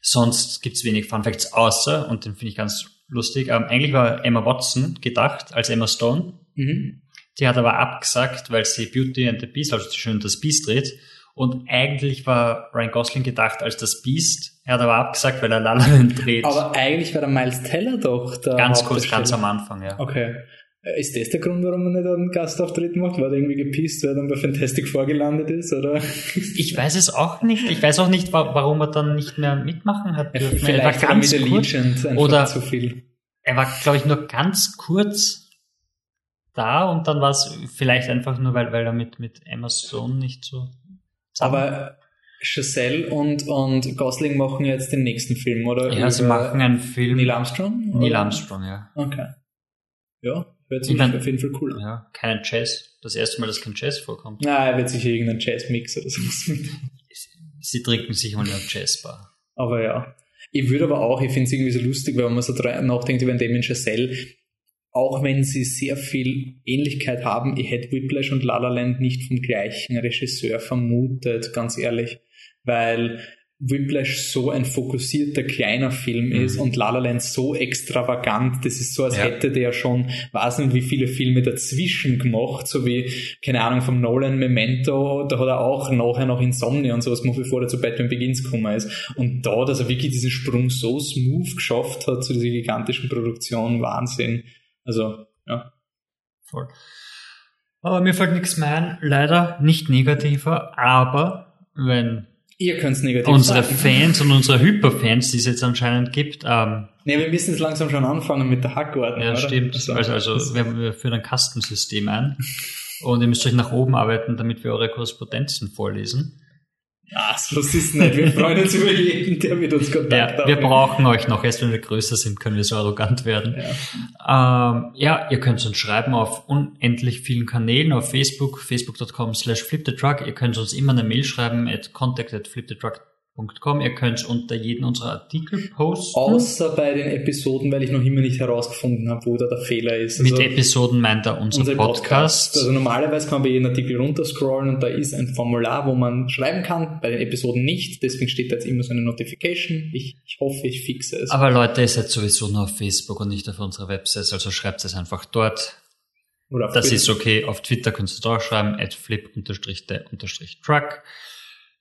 Sonst gibt's wenig Fun Facts, außer, und den finde ich ganz lustig, ähm, eigentlich war Emma Watson gedacht als Emma Stone, Mhm. die hat aber abgesagt, weil sie Beauty and the Beast, also schön das Beast dreht. Und eigentlich war Ryan Gosling gedacht als das Beast. Er hat aber abgesagt, weil er La La Land dreht. Aber eigentlich war der Miles Teller doch der ganz kurz, ganz am Anfang, ja. Okay. Äh, Ist das der Grund, warum er nicht einen Gastauftritt macht? War der irgendwie gepisst, weil er dann bei Fantastic vorgelandet ist, oder? Ich weiß es auch nicht. Ich weiß auch nicht, wa- warum er dann nicht mehr mitmachen hat dürfen. Er war Vielleicht er ganz mit kurz. Oder- zu viel. Er war, glaube ich, nur ganz kurz da und dann war es vielleicht einfach nur, weil, weil er mit, mit Emma Stone nicht so. Zusammen- Aber Giselle und, und Gosling machen jetzt den nächsten Film, oder? ja, sie machen einen Film. Neil Armstrong? Neil oder? Armstrong, ja. Okay. Ja, hört sich auf jeden Fall cool an. Ja, keinen Jazz. Das erste Mal, dass kein Jazz vorkommt. Na, er wird sicher irgendeinen Jazzmix oder so. Sie trinken sich mal in einer Jazzbar. Aber ja. Ich würde aber auch, ich finde es irgendwie so lustig, weil wenn man so nachdenkt über den Damien Chazelle, auch wenn sie sehr viel Ähnlichkeit haben, ich hätte Whiplash und La La Land nicht vom gleichen Regisseur vermutet, ganz ehrlich, weil Whiplash so ein fokussierter kleiner Film Mhm. ist und La La Land so extravagant, das ist so, als Ja. hätte der schon, weiß nicht wie viele Filme dazwischen gemacht, so wie, keine Ahnung, vom Nolan Memento, da hat er auch nachher noch Insomnia und sowas gemacht, bevor er zu Batman Begins gekommen ist. Und da, dass er wirklich diesen Sprung so smooth geschafft hat zu dieser gigantischen Produktion, Wahnsinn. Also, ja. Voll. Aber mir fällt nichts mehr ein. Leider nicht negativer, aber wenn Ihr könnt es negativ unsere sagen. Fans und unsere Hyperfans, die es jetzt anscheinend gibt, ähm, Ne, wir müssen jetzt langsam schon anfangen mit der Hackordnung, ja, oder? stimmt. Also, Also, also wir, wir führen ein Kastensystem ein und ihr müsst euch nach oben arbeiten, damit wir eure Korrespondenzen vorlesen. Ah, so ist es nicht. Wir freuen uns über jeden, der mit uns Kontakt Ja, hat. wir brauchen euch noch. Erst wenn wir größer sind, können wir so arrogant werden. Ja. Ähm, ja, ihr könnt uns schreiben auf unendlich vielen Kanälen, auf Facebook, facebook.com slash flipthetruck. Ihr könnt uns immer eine Mail schreiben at contact at flipthetruck.com. Ihr könnt unter jeden unserer Artikel posten. Außer bei den Episoden, weil ich noch immer nicht herausgefunden habe, wo da der Fehler ist. Mit Also, Episoden meint er unser, unser Podcast. Also normalerweise kann man bei jedem Artikel runterscrollen und da ist ein Formular, wo man schreiben kann, bei den Episoden nicht. Deswegen steht da jetzt immer so eine Notification. Ich, ich hoffe, ich fixe es. Aber Leute, ihr seid sowieso nur auf Facebook und nicht auf unserer Website, also schreibt es einfach dort. Oder auf Das Twitter. ist okay. Auf Twitter könnt ihr es auch schreiben, at flip-the-truck.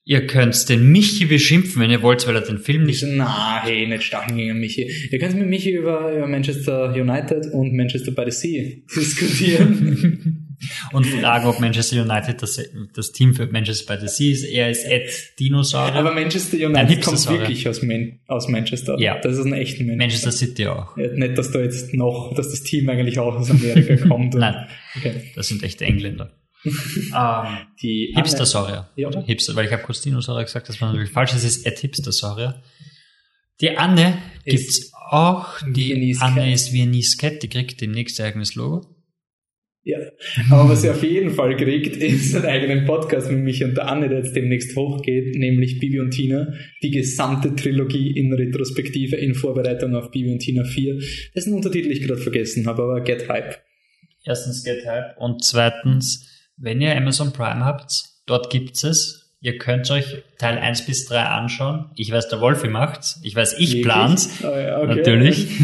Ihr könnt den Michi beschimpfen, wenn ihr wollt, weil er den Film Ich nicht na, hey, nicht stacheln gegen Michi. Ihr könnt mit Michi über, über Manchester United und Manchester by the Sea diskutieren. und fragen, ob Manchester United das, das Team für Manchester by the Sea ist. Er ist at Dinosaurier. Aber Manchester United kommt wirklich aus, Man aus Manchester. Ja. Das ist ein echter Manchester. Manchester City auch. Nicht, dass da jetzt noch, dass das Team eigentlich auch aus Amerika kommt. Nein, Okay. das sind echte Engländer. ähm, Die Hipster-Saurier. Ja. Oder? Hipster, weil ich habe kurz Dinosaurier gesagt, das war natürlich falsch. Es ist at Hipster-Saurier. Die Anne gibt's auch. Die Viennese Anne Cat. ist Viennese Cat, die kriegt demnächst ihr eigenes Logo. Ja, aber was sie auf jeden Fall kriegt, ist einen eigenen Podcast mit mich und der Anne, der jetzt demnächst hochgeht, nämlich Bibi und Tina, die gesamte Trilogie in Retrospektive in Vorbereitung auf Bibi und Tina 4, dessen Untertitel ich gerade vergessen habe, aber Get Hype. Erstens Get Hype und zweitens, wenn ihr Amazon Prime habt, dort gibt's es. Ihr könnt euch Teil 1 bis 3 anschauen. Ich weiß, der Wolfi macht's. Ich weiß, ich plan's. Ah, ja, okay. Natürlich.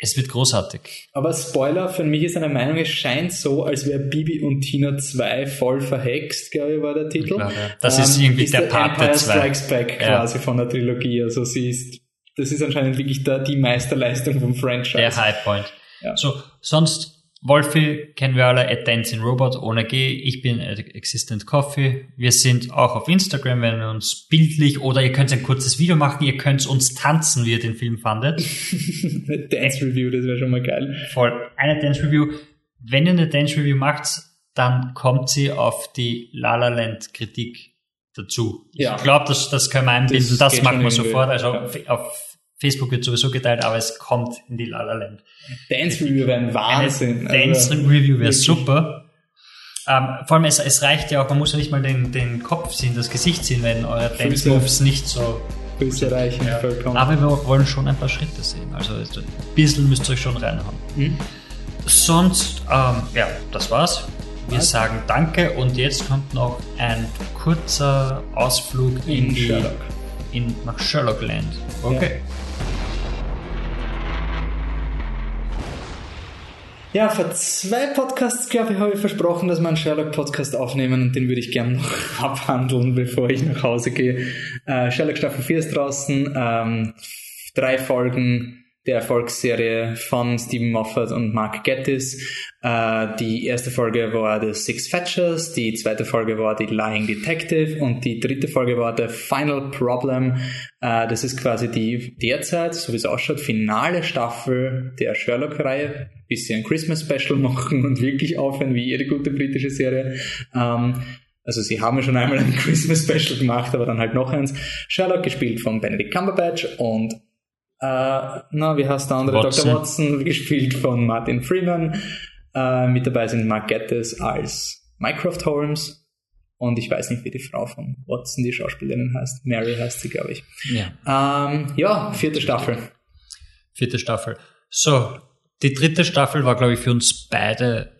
Es wird großartig. Aber Spoiler, für mich ist eine Meinung, es scheint so, als wäre Bibi und Tina 2 voll verhext, glaube ich, war der Titel. glaube, ja. Das ist irgendwie der Part Empire der zwei. Strikes Back Ja. quasi von der Trilogie. Also sie ist, das ist anscheinend wirklich da die Meisterleistung vom Franchise. Der Highpoint. Ja. So, sonst, Wolfi kennen wir alle, at Dancing Robot ohne G. Ich bin at Existent Coffee. Wir sind auch auf Instagram, wenn ihr uns bildlich oder ihr könnt ein kurzes Video machen, ihr könnt uns tanzen, wie ihr den Film fandet. Dance Review, das wäre schon mal geil. Voll. Eine Dance Review. Wenn ihr eine Dance Review macht, dann kommt sie auf die La La Land Kritik dazu. Ja. Ich glaube, das, das können wir einbinden. Das Das, machen wir sofort. Also Ja. auf- auf Facebook wird sowieso geteilt, aber es kommt in die La La Land. Dance Review wäre ein Wahnsinn. Eine Dance Also, Review wäre super. Ähm, vor allem, es, es reicht ja auch, man muss ja nicht mal den, den Kopf sehen, das Gesicht sehen, wenn eure Dance Füße. Moves nicht so. Österreich vollkommen. Aber wir wollen schon ein paar Schritte sehen. Also ein bisschen müsst ihr euch schon reinhauen. Hm? Sonst, ähm, ja, das war's. Wir Was? sagen Danke und jetzt kommt noch ein kurzer Ausflug in, In die Sherlock. In, nach Sherlockland. Okay. Ja, vor zwei Podcasts, glaube ich, habe ich versprochen, dass wir einen Sherlock-Podcast aufnehmen und den würde ich gerne noch abhandeln, bevor ich nach Hause gehe. Äh, Sherlock Staffel 4 ist draußen. Ähm, drei Folgen der Erfolgsserie von Stephen Moffat und Mark Gatiss. Äh, die erste Folge war The Six Fetchers, die zweite Folge war The Lying Detective und die dritte Folge war The Final Problem. Äh, das ist quasi die derzeit, so wie es ausschaut, finale Staffel der Sherlock-Reihe, bis sie ein Christmas-Special machen und wirklich aufhören wie jede gute britische Serie. Ähm, also sie haben ja schon einmal ein Christmas-Special gemacht, aber dann halt noch eins. Sherlock gespielt von Benedict Cumberbatch und äh, na, wie heißt der andere? Watson. Dr. Watson, gespielt von Martin Freeman. Äh, mit dabei sind Mark Gatiss als Mycroft Holmes. Und ich weiß nicht, wie die Frau von Watson, die Schauspielerin heißt. Mary heißt sie, glaube ich. Ja. Ähm, ja, vierte Staffel. Vierte Staffel. So, die dritte Staffel war, glaube ich, für uns beide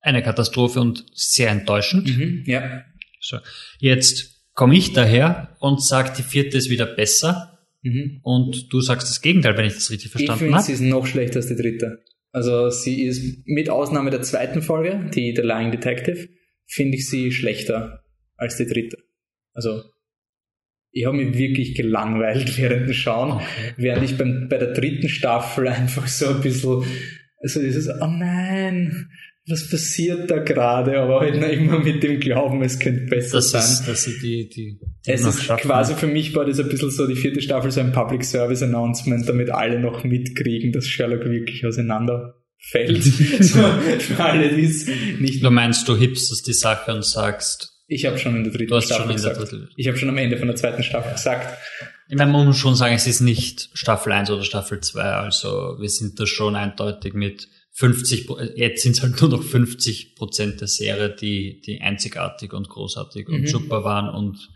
eine Katastrophe und sehr enttäuschend. Mhm, ja. So, jetzt komme ich daher und sage, die vierte ist wieder besser. Mhm. Und du sagst das Gegenteil, wenn ich das richtig Ich verstanden finde, habe. sie ist noch schlechter als die dritte. Also sie ist mit Ausnahme der zweiten Folge, die The Lying Detective, finde ich sie schlechter als die dritte. Also ich habe mich wirklich gelangweilt während dem Schauen, während ich beim, bei der dritten Staffel einfach so ein bisschen, also dieses, oh nein, was passiert da gerade, aber halt noch immer mit dem Glauben, es könnte besser Das sein. ist, das ist die, die, die Es ist schaffen. quasi für mich war das ein bisschen so die vierte Staffel so ein Public Service Announcement, damit alle noch mitkriegen, dass Sherlock wirklich auseinanderfällt. so, für alle, die es nicht. Du meinst, du hipstest die Sache und sagst, Ich habe schon in der dritten Staffel gesagt. dritten. Ich habe schon am Ende von der zweiten Staffel gesagt. Ich meine, man muss schon sagen, es ist nicht Staffel 1 oder Staffel 2, also wir sind da schon eindeutig mit 50, Pro- jetzt sind es halt nur noch 50 Prozent der Serie, die, die einzigartig und großartig und Mhm. super waren und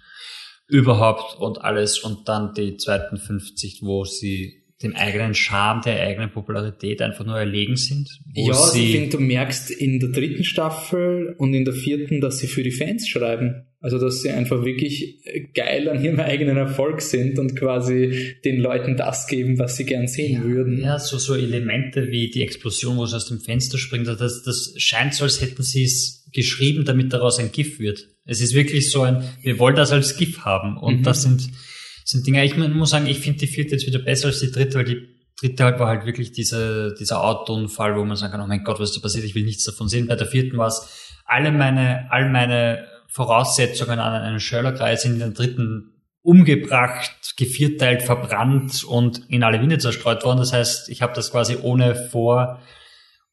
überhaupt und alles und dann die zweiten 50, wo sie dem eigenen Charme, der eigenen Popularität einfach nur erlegen sind. Ja, also ich finde, du merkst in der dritten Staffel und in der vierten, dass sie für die Fans schreiben. Also, dass sie einfach wirklich geil an ihrem eigenen Erfolg sind und quasi den Leuten das geben, was sie gern sehen würden. ja, so, so Elemente wie die Explosion, wo sie aus dem Fenster springt, das, das scheint so, als hätten sie es geschrieben, damit daraus ein GIF wird. Es ist wirklich so ein, wir wollen das als GIF haben. Und Mhm. das sind, sind Dinge, ich muss sagen, ich finde die vierte jetzt wieder besser als die dritte, weil die dritte halt war halt wirklich diese, dieser Autounfall, wo man sagen kann, oh mein Gott, was ist da passiert, ich will nichts davon sehen. Bei der vierten war es, alle meine, all meine Voraussetzungen an einen sind in der dritten umgebracht, gevierteilt, verbrannt und in alle Winde zerstreut worden. Das heißt, ich habe das quasi ohne vor,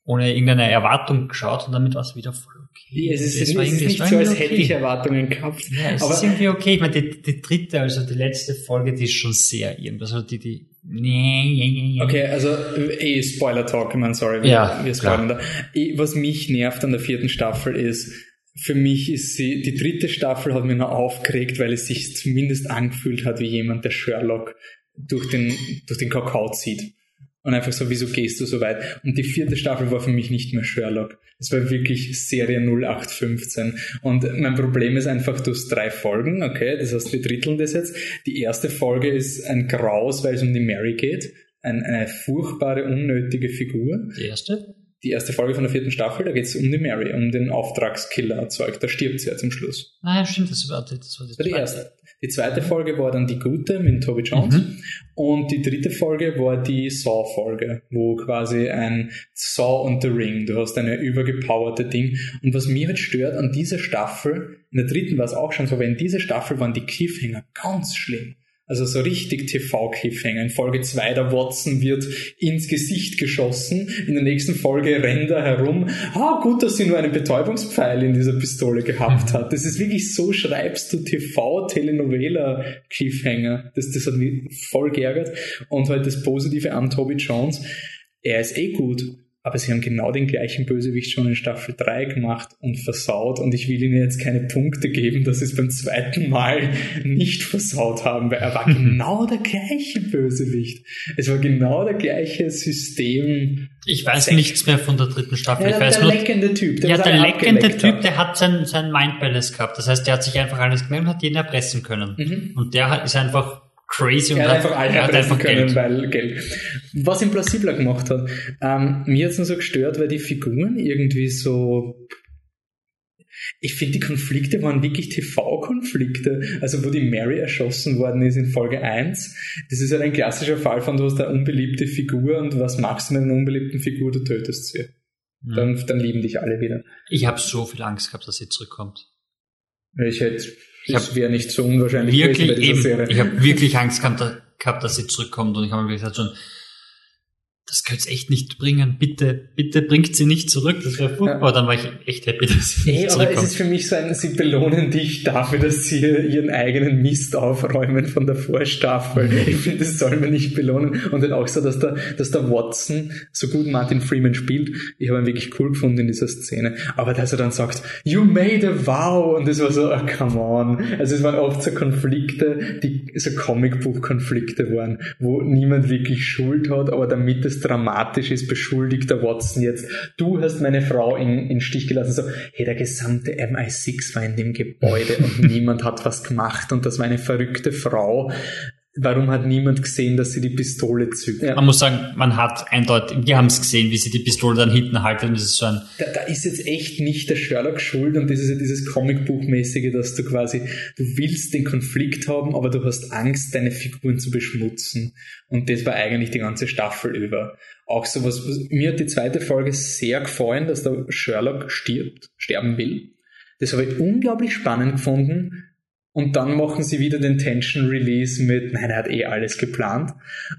ohne irgendeine Erwartung geschaut und damit war es wieder voll okay. Es ist, es war ist irgendwie- nicht so, als irgendwie hätte okay. ich Erwartungen gehabt. Ja, es aber ist irgendwie okay. Ich meine, die, die dritte, also die letzte Folge, die ist schon sehr irgendwas. Also die, die, nee, nee, nee, nee. Okay, also eh Spoiler Talk, ich meine, sorry, wir, Ja, wir spoilern da. Was mich nervt an der vierten Staffel ist, für mich ist sie, die dritte Staffel hat mich noch aufgeregt, weil es sich zumindest angefühlt hat wie jemand, der Sherlock durch den, durch den Kakao zieht. Und einfach so, wieso gehst du so weit? Und die vierte Staffel war für mich nicht mehr Sherlock. Es war wirklich Serie 0815. Und mein Problem ist einfach, du hast drei Folgen, okay, das heißt, wir dritteln das jetzt. Die erste Folge ist ein Graus, weil es um die Mary geht. Ein, eine furchtbare, unnötige Figur. Die erste? Die erste Folge von der vierten Staffel, da geht es um die Mary, um den Auftragskiller-Zeug. Da stirbt sie ja zum Schluss. Ah, ja, stimmt, das war, das war die, Das war die erste. Die zweite Folge war dann die gute mit Toby Jones. Mhm. Und die dritte Folge war die Saw-Folge, wo quasi ein Saw und The Ring, du hast eine übergepowerte Ding. Und was mir halt stört an dieser Staffel, in der dritten war es auch schon so, aber in dieser Staffel waren die Cliffhanger ganz schlimm. Also so richtig TV-Cliffhanger. In Folge 2 der Watson wird ins Gesicht geschossen. In der nächsten Folge rennt er herum. Ah, gut, dass sie nur einen Betäubungspfeil in dieser Pistole gehabt hat. Das ist wirklich so, schreibst du TV-Telenovela-Cliffhanger. Das, das hat mich voll geärgert. Und halt das Positive an Toby Jones, er ist eh gut. Aber sie haben genau den gleichen Bösewicht schon in Staffel 3 gemacht und versaut. Und ich will ihnen jetzt keine Punkte geben, dass sie es beim zweiten Mal nicht versaut haben, weil er war genau der gleiche Bösewicht. Es war genau der gleiche System. Ich weiß Sekt. nichts mehr von der dritten Staffel. Ja, ich der, weiß der nur, leckende Typ. ja, was der leckende Typ, hat. der hat sein, sein Mind Palace gehabt. Das heißt, der hat sich einfach alles gemerkt und hat jeden erpressen können. Mhm. Und der hat, ist einfach crazy und Er hat einfach hat einfach können, Geld. weil Geld. Was ihn plausibler gemacht hat. Ähm, mir hat's nur so gestört, weil die Figuren irgendwie so. Ich finde, die Konflikte waren wirklich TV-Konflikte. Also, wo die Mary erschossen worden ist in Folge 1. Das ist halt ein klassischer Fall von, du hast eine unbeliebte Figur und was machst du mit einer unbeliebten Figur? Du tötest sie. Mhm. Dann, dann lieben dich alle wieder. Ich habe so viel Angst gehabt, dass sie zurückkommt. Ich hätte, Ich das wäre nicht so unwahrscheinlich gewesen Wirklich dieser eben. Ich habe wirklich Angst gehabt, gehabt, dass sie zurückkommt und ich habe mir gesagt schon, das könnt's echt nicht bringen. Bitte, bitte bringt sie nicht zurück. Das wäre furchtbar. Dann war ich echt happy, dass sie nicht aber es zurückkommt. ist für mich so ein, sie belohnen dich dafür, dass sie ihren eigenen Mist aufräumen von der Vorstaffel. Mhm. Ich finde, das soll man nicht belohnen. Und dann auch so, dass der, dass der Watson so gut Martin Freeman spielt. Ich habe ihn wirklich cool gefunden in dieser Szene. Aber dass er dann sagt, you made a vow. Und das war so, oh, come on. Also es waren oft so Konflikte, die so Comicbuch-Konflikte waren, wo niemand wirklich Schuld hat, aber damit es dramatisch ist, beschuldigt der Watson jetzt, du hast meine Frau in, in Stich gelassen. So, hey, der gesamte MI6 war in dem Gebäude und niemand hat was gemacht und das war eine verrückte Frau. Warum hat niemand gesehen, dass sie die Pistole zückt? Ja. Man muss sagen, man hat eindeutig, wir haben es gesehen, wie sie die Pistole dann hinten halten. Und das ist so ein, da, da ist jetzt echt nicht der Sherlock schuld und das ist ja dieses Comicbuchmäßige, dass du quasi, du willst den Konflikt haben, aber du hast Angst, deine Figuren zu beschmutzen. Und das war eigentlich die ganze Staffel über. Auch sowas, was, mir hat die zweite Folge sehr gefallen, dass der Sherlock stirbt, sterben will. Das habe ich unglaublich spannend gefunden. Und dann machen sie wieder den Tension Release mit, nein, er hat eh alles geplant.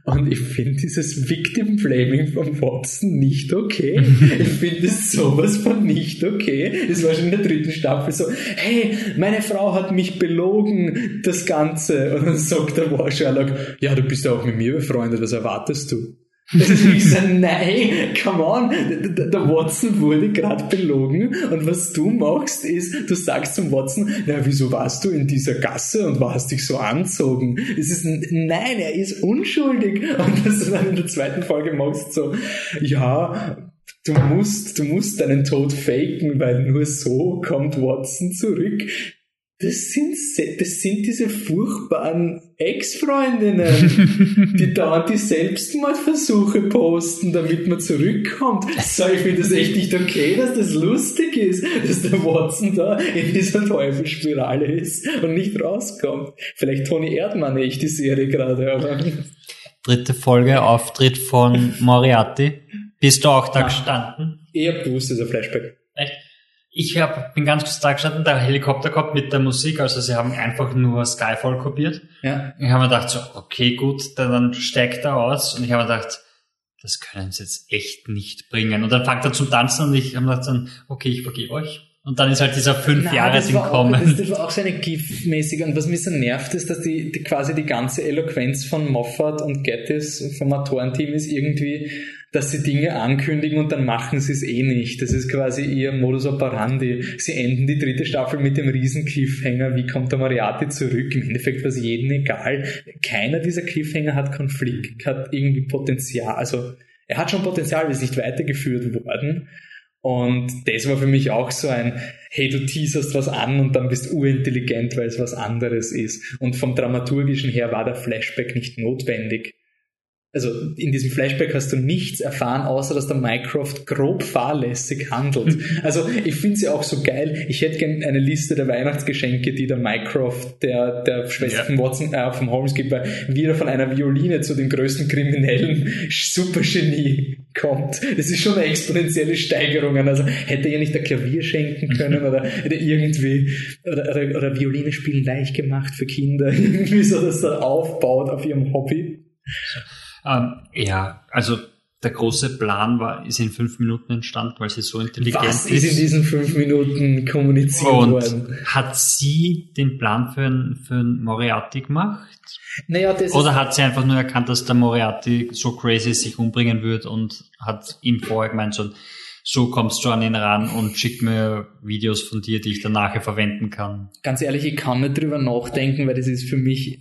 Und ich finde dieses Victim Blaming von Watson nicht okay. ich finde es sowas von nicht okay. Das war schon in der dritten Staffel so, hey, meine Frau hat mich belogen, das Ganze. Und dann sagt der War Sherlock, ja, du bist ja auch mit mir befreundet, was erwartest du? Das ist nein, come on, der, Watson wurde gerade belogen und was du machst ist, du sagst zum Watson, na, wieso warst du in dieser Gasse und warst dich so anzogen? Es ist, ein- nein, er ist unschuldig und das dann in der zweiten Folge machst so, ja, du musst, du musst deinen Tod faken, weil nur so kommt Watson zurück. Das sind, das sind diese furchtbaren Ex-Freundinnen, die dauernd die Selbstmordversuche posten, damit man zurückkommt. So, ich finde das echt nicht okay, dass das lustig ist, dass der Watson da in dieser Teufelsspirale ist und nicht rauskommt. Vielleicht Toni Erdmann echt die Serie gerade, aber dritte Folge, Auftritt von Moriarty. Bist du auch da Ja. gestanden? eher Boost als ein Flashback. Ich hab, bin ganz kurz da gestanden, der Helikopter kommt mit der Musik, also sie haben einfach nur Skyfall kopiert. Ja. Ich habe mir gedacht, so, okay, gut, dann, dann steigt er aus und ich habe mir gedacht, das können sie jetzt echt nicht bringen. Und dann fängt er zum Tanzen und ich habe mir gedacht, dann, okay, ich vergebe euch. Und dann ist halt dieser fünf Nein, Jahre das Ding kommen. das, das war auch so eine GIF-mäßige. Und was mich so nervt, ist, dass die, die quasi die ganze Eloquenz von Moffat und Gettis vom Autorenteam ist irgendwie, dass sie Dinge ankündigen und dann machen sie es eh nicht. Das ist quasi ihr Modus operandi. Sie enden die dritte Staffel mit dem riesen Cliffhanger. Wie kommt der Moriarty zurück? Im Endeffekt war es jedem egal. Keiner dieser Cliffhanger hat Konflikt, hat irgendwie Potenzial. Also, er hat schon Potenzial, ist nicht weitergeführt worden. Und das war für mich auch so ein, hey, du teaserst was an und dann bist urintelligent, weil es was anderes ist. Und vom Dramaturgischen her war der Flashback nicht notwendig. Also in diesem Flashback hast du nichts erfahren, außer dass der Mycroft grob fahrlässig handelt. Also ich finde sie auch so geil. Ich hätte gerne eine Liste der Weihnachtsgeschenke, die der Mycroft, der, der Schwester Ja. von Watson, äh, vom Holmes gibt, weil wieder von einer Violine zu den größten kriminellen Supergenie kommt. Das ist schon eine exponentielle Steigerung. Also hätte er nicht ein Klavier schenken können oder hätte irgendwie oder, oder, oder Violine spielen leicht gemacht für Kinder. Irgendwie so, dass er aufbaut auf ihrem Hobby. Ähm, ja, also der große Plan war, ist in fünf Minuten entstanden, weil sie so intelligent Was ist in diesen fünf Minuten kommuniziert Und worden? hat sie den Plan für einen für einen Moriarty gemacht? Naja, das Oder ist, hat sie einfach nur erkannt, dass der Moriarty so crazy ist, sich umbringen wird und hat ihm vorher gemeint, so, so kommst du an ihn ran und schick mir Videos von dir, die ich dann nachher verwenden kann. ganz ehrlich, ich kann nicht drüber nachdenken, weil das ist für mich,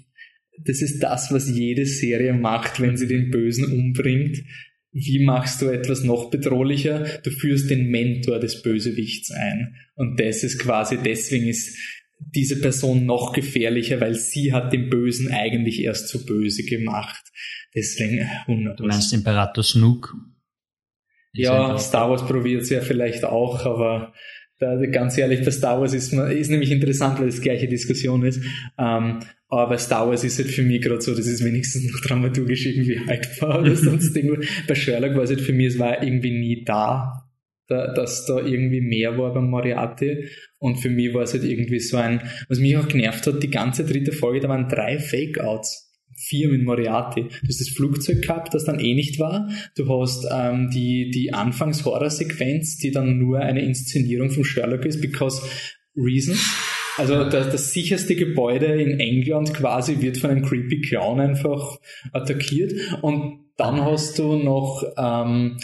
das ist das, was jede Serie macht, wenn sie den Bösen umbringt. Wie machst du etwas noch bedrohlicher? Du führst den Mentor des Bösewichts ein. Und das ist quasi, deswegen ist diese Person noch gefährlicher, weil sie hat den Bösen eigentlich erst zu böse gemacht. Deswegen, äh, Du meinst Imperator Snook? Ja, Star Wars probiert es ja vielleicht auch, aber da, ganz ehrlich, bei Star Wars ist, ist nämlich interessant, weil das gleiche Diskussion ist. Ähm, aber bei Star Wars ist halt für mich gerade so, das ist wenigstens noch dramaturgisch irgendwie haltbar oder sonst irgendwo. Bei Sherlock war es halt für mich, es war irgendwie nie da, da, dass da irgendwie mehr war beim Moriarty. Und für mich war es halt irgendwie so ein, was mich auch genervt hat, die ganze dritte Folge, da waren drei Fake-Outs. Vier mit Moriarty. Du hast das Flugzeug gehabt, das dann eh nicht war. Du hast ähm, die, die Anfangs-Horror-Sequenz, die dann nur eine Inszenierung von Sherlock ist, because reasons. Also das, das sicherste Gebäude in England quasi wird von einem creepy Clown einfach attackiert. Und dann hast du noch ähm,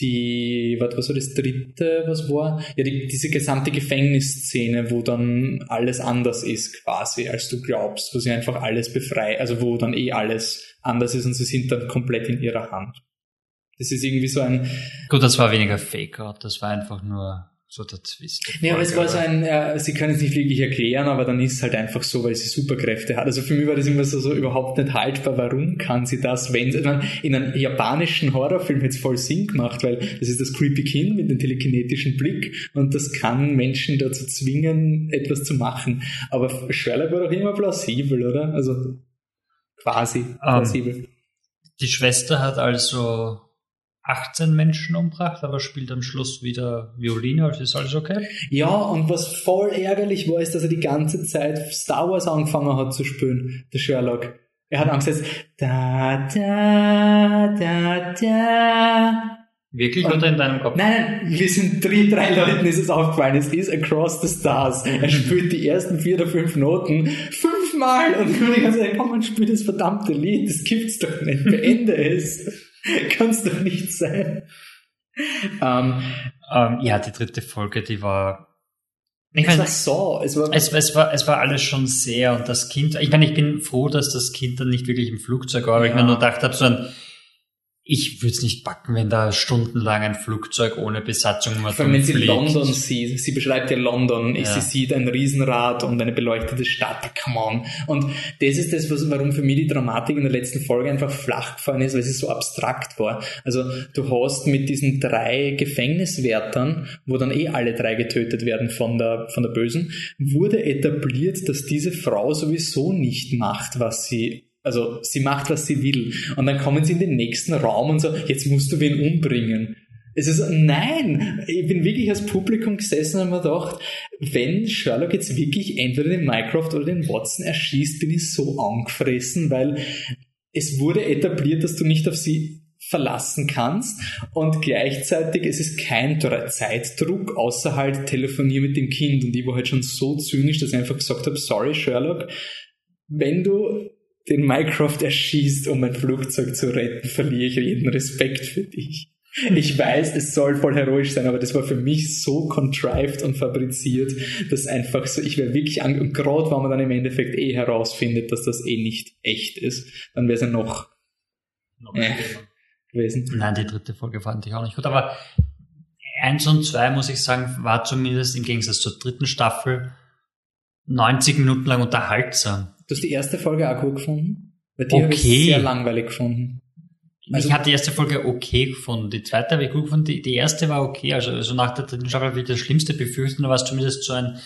die, was war das dritte, was war? Ja, die, diese gesamte Gefängnisszene, wo dann alles anders ist quasi, als du glaubst, wo sie einfach alles befreit, also wo dann eh alles anders ist und sie sind dann komplett in ihrer Hand. Das ist irgendwie so ein, Gut, das war weniger Fake-Out, das war einfach nur so der Twist. Ja, aber es war so ein, äh, sie können es nicht wirklich erklären, aber dann ist es halt einfach so, weil sie Superkräfte hat. Also für mich war das immer so, so überhaupt nicht haltbar. Warum kann sie das, wenn sie, ich meine, in einem japanischen Horrorfilm es voll Sinn gemacht, weil das ist das creepy Kind mit dem telekinetischen Blick und das kann Menschen dazu zwingen, etwas zu machen. Aber Sherlock war doch immer plausibel, oder? Also quasi plausibel. Die Schwester hat also 18 Menschen umgebracht, aber spielt am Schluss wieder Violine, also ist alles okay? Ja, und was voll ärgerlich war, ist, dass er die ganze Zeit Star Wars angefangen hat zu spielen, der Sherlock. Er hat angesetzt, da, da, da, da. Wirklich Und- oder in deinem Kopf? Nein, nein, wir sind drei, drei Leuten ist es aufgefallen. Es ist Across the Stars. Er spielt die ersten vier oder fünf Noten fünfmal und ich die ganze Zeit, komm, man spielt das verdammte Lied. Das gibt's doch nicht. Beende es. Kann's doch nicht sein. Ähm, Ähm, ja, die dritte Folge, die war. Ich es meine, war so, es war, es, es, war, es war alles schon sehr und das Kind, ich meine, ich bin froh, dass das Kind dann nicht wirklich im Flugzeug war, weil ich Ja. mir nur gedacht habe, so ein, ich würde es nicht backen, wenn da stundenlang ein Flugzeug ohne Besatzung mal Vor allem, wenn sie fliegt. London sieht, sie beschreibt ja London, Ja. sie sieht ein Riesenrad und eine beleuchtete Stadt, come on. Und das ist das, was, warum für mich die Dramatik in der letzten Folge einfach flach gefallen ist, weil sie so abstrakt war. Also du hast mit diesen drei Gefängniswärtern, wo dann eh alle drei getötet werden von der, von der Bösen, wurde etabliert, dass diese Frau sowieso nicht macht, was sie also sie macht, was sie will. Und dann kommen sie in den nächsten Raum und so, jetzt musst du wen umbringen. Es ist, nein, ich bin wirklich als Publikum gesessen und habe mir gedacht, wenn Sherlock jetzt wirklich entweder den Mycroft oder den Watson erschießt, bin ich so angefressen, weil es wurde etabliert, dass du nicht auf sie verlassen kannst und gleichzeitig es ist kein Zeitdruck, außer halt telefonier mit dem Kind und ich war halt schon so zynisch, dass ich einfach gesagt habe, sorry Sherlock, wenn du den Mycroft erschießt, um mein Flugzeug zu retten, verliere ich jeden Respekt für dich. Ich weiß, es soll voll heroisch sein, aber das war für mich so contrived und fabriziert, dass einfach so, ich wäre wirklich an, und gerade wenn man dann im Endeffekt eh herausfindet, dass das eh nicht echt ist, dann wäre es ja noch, noch äh, gewesen. Nein, die dritte Folge fand ich auch nicht gut, aber eins und zwei, muss ich sagen, war zumindest im Gegensatz zur dritten Staffel 90 Minuten lang unterhaltsam. Du hast die erste Folge auch gut gefunden? Weil die okay. habe ich sehr langweilig gefunden. Also, ich habe die erste Folge okay gefunden. Die zweite habe ich gut gefunden. Die, die erste war okay. Also, also nach der dritten Staffel habe ich das Schlimmste befürchten. Da war es zumindest so ein,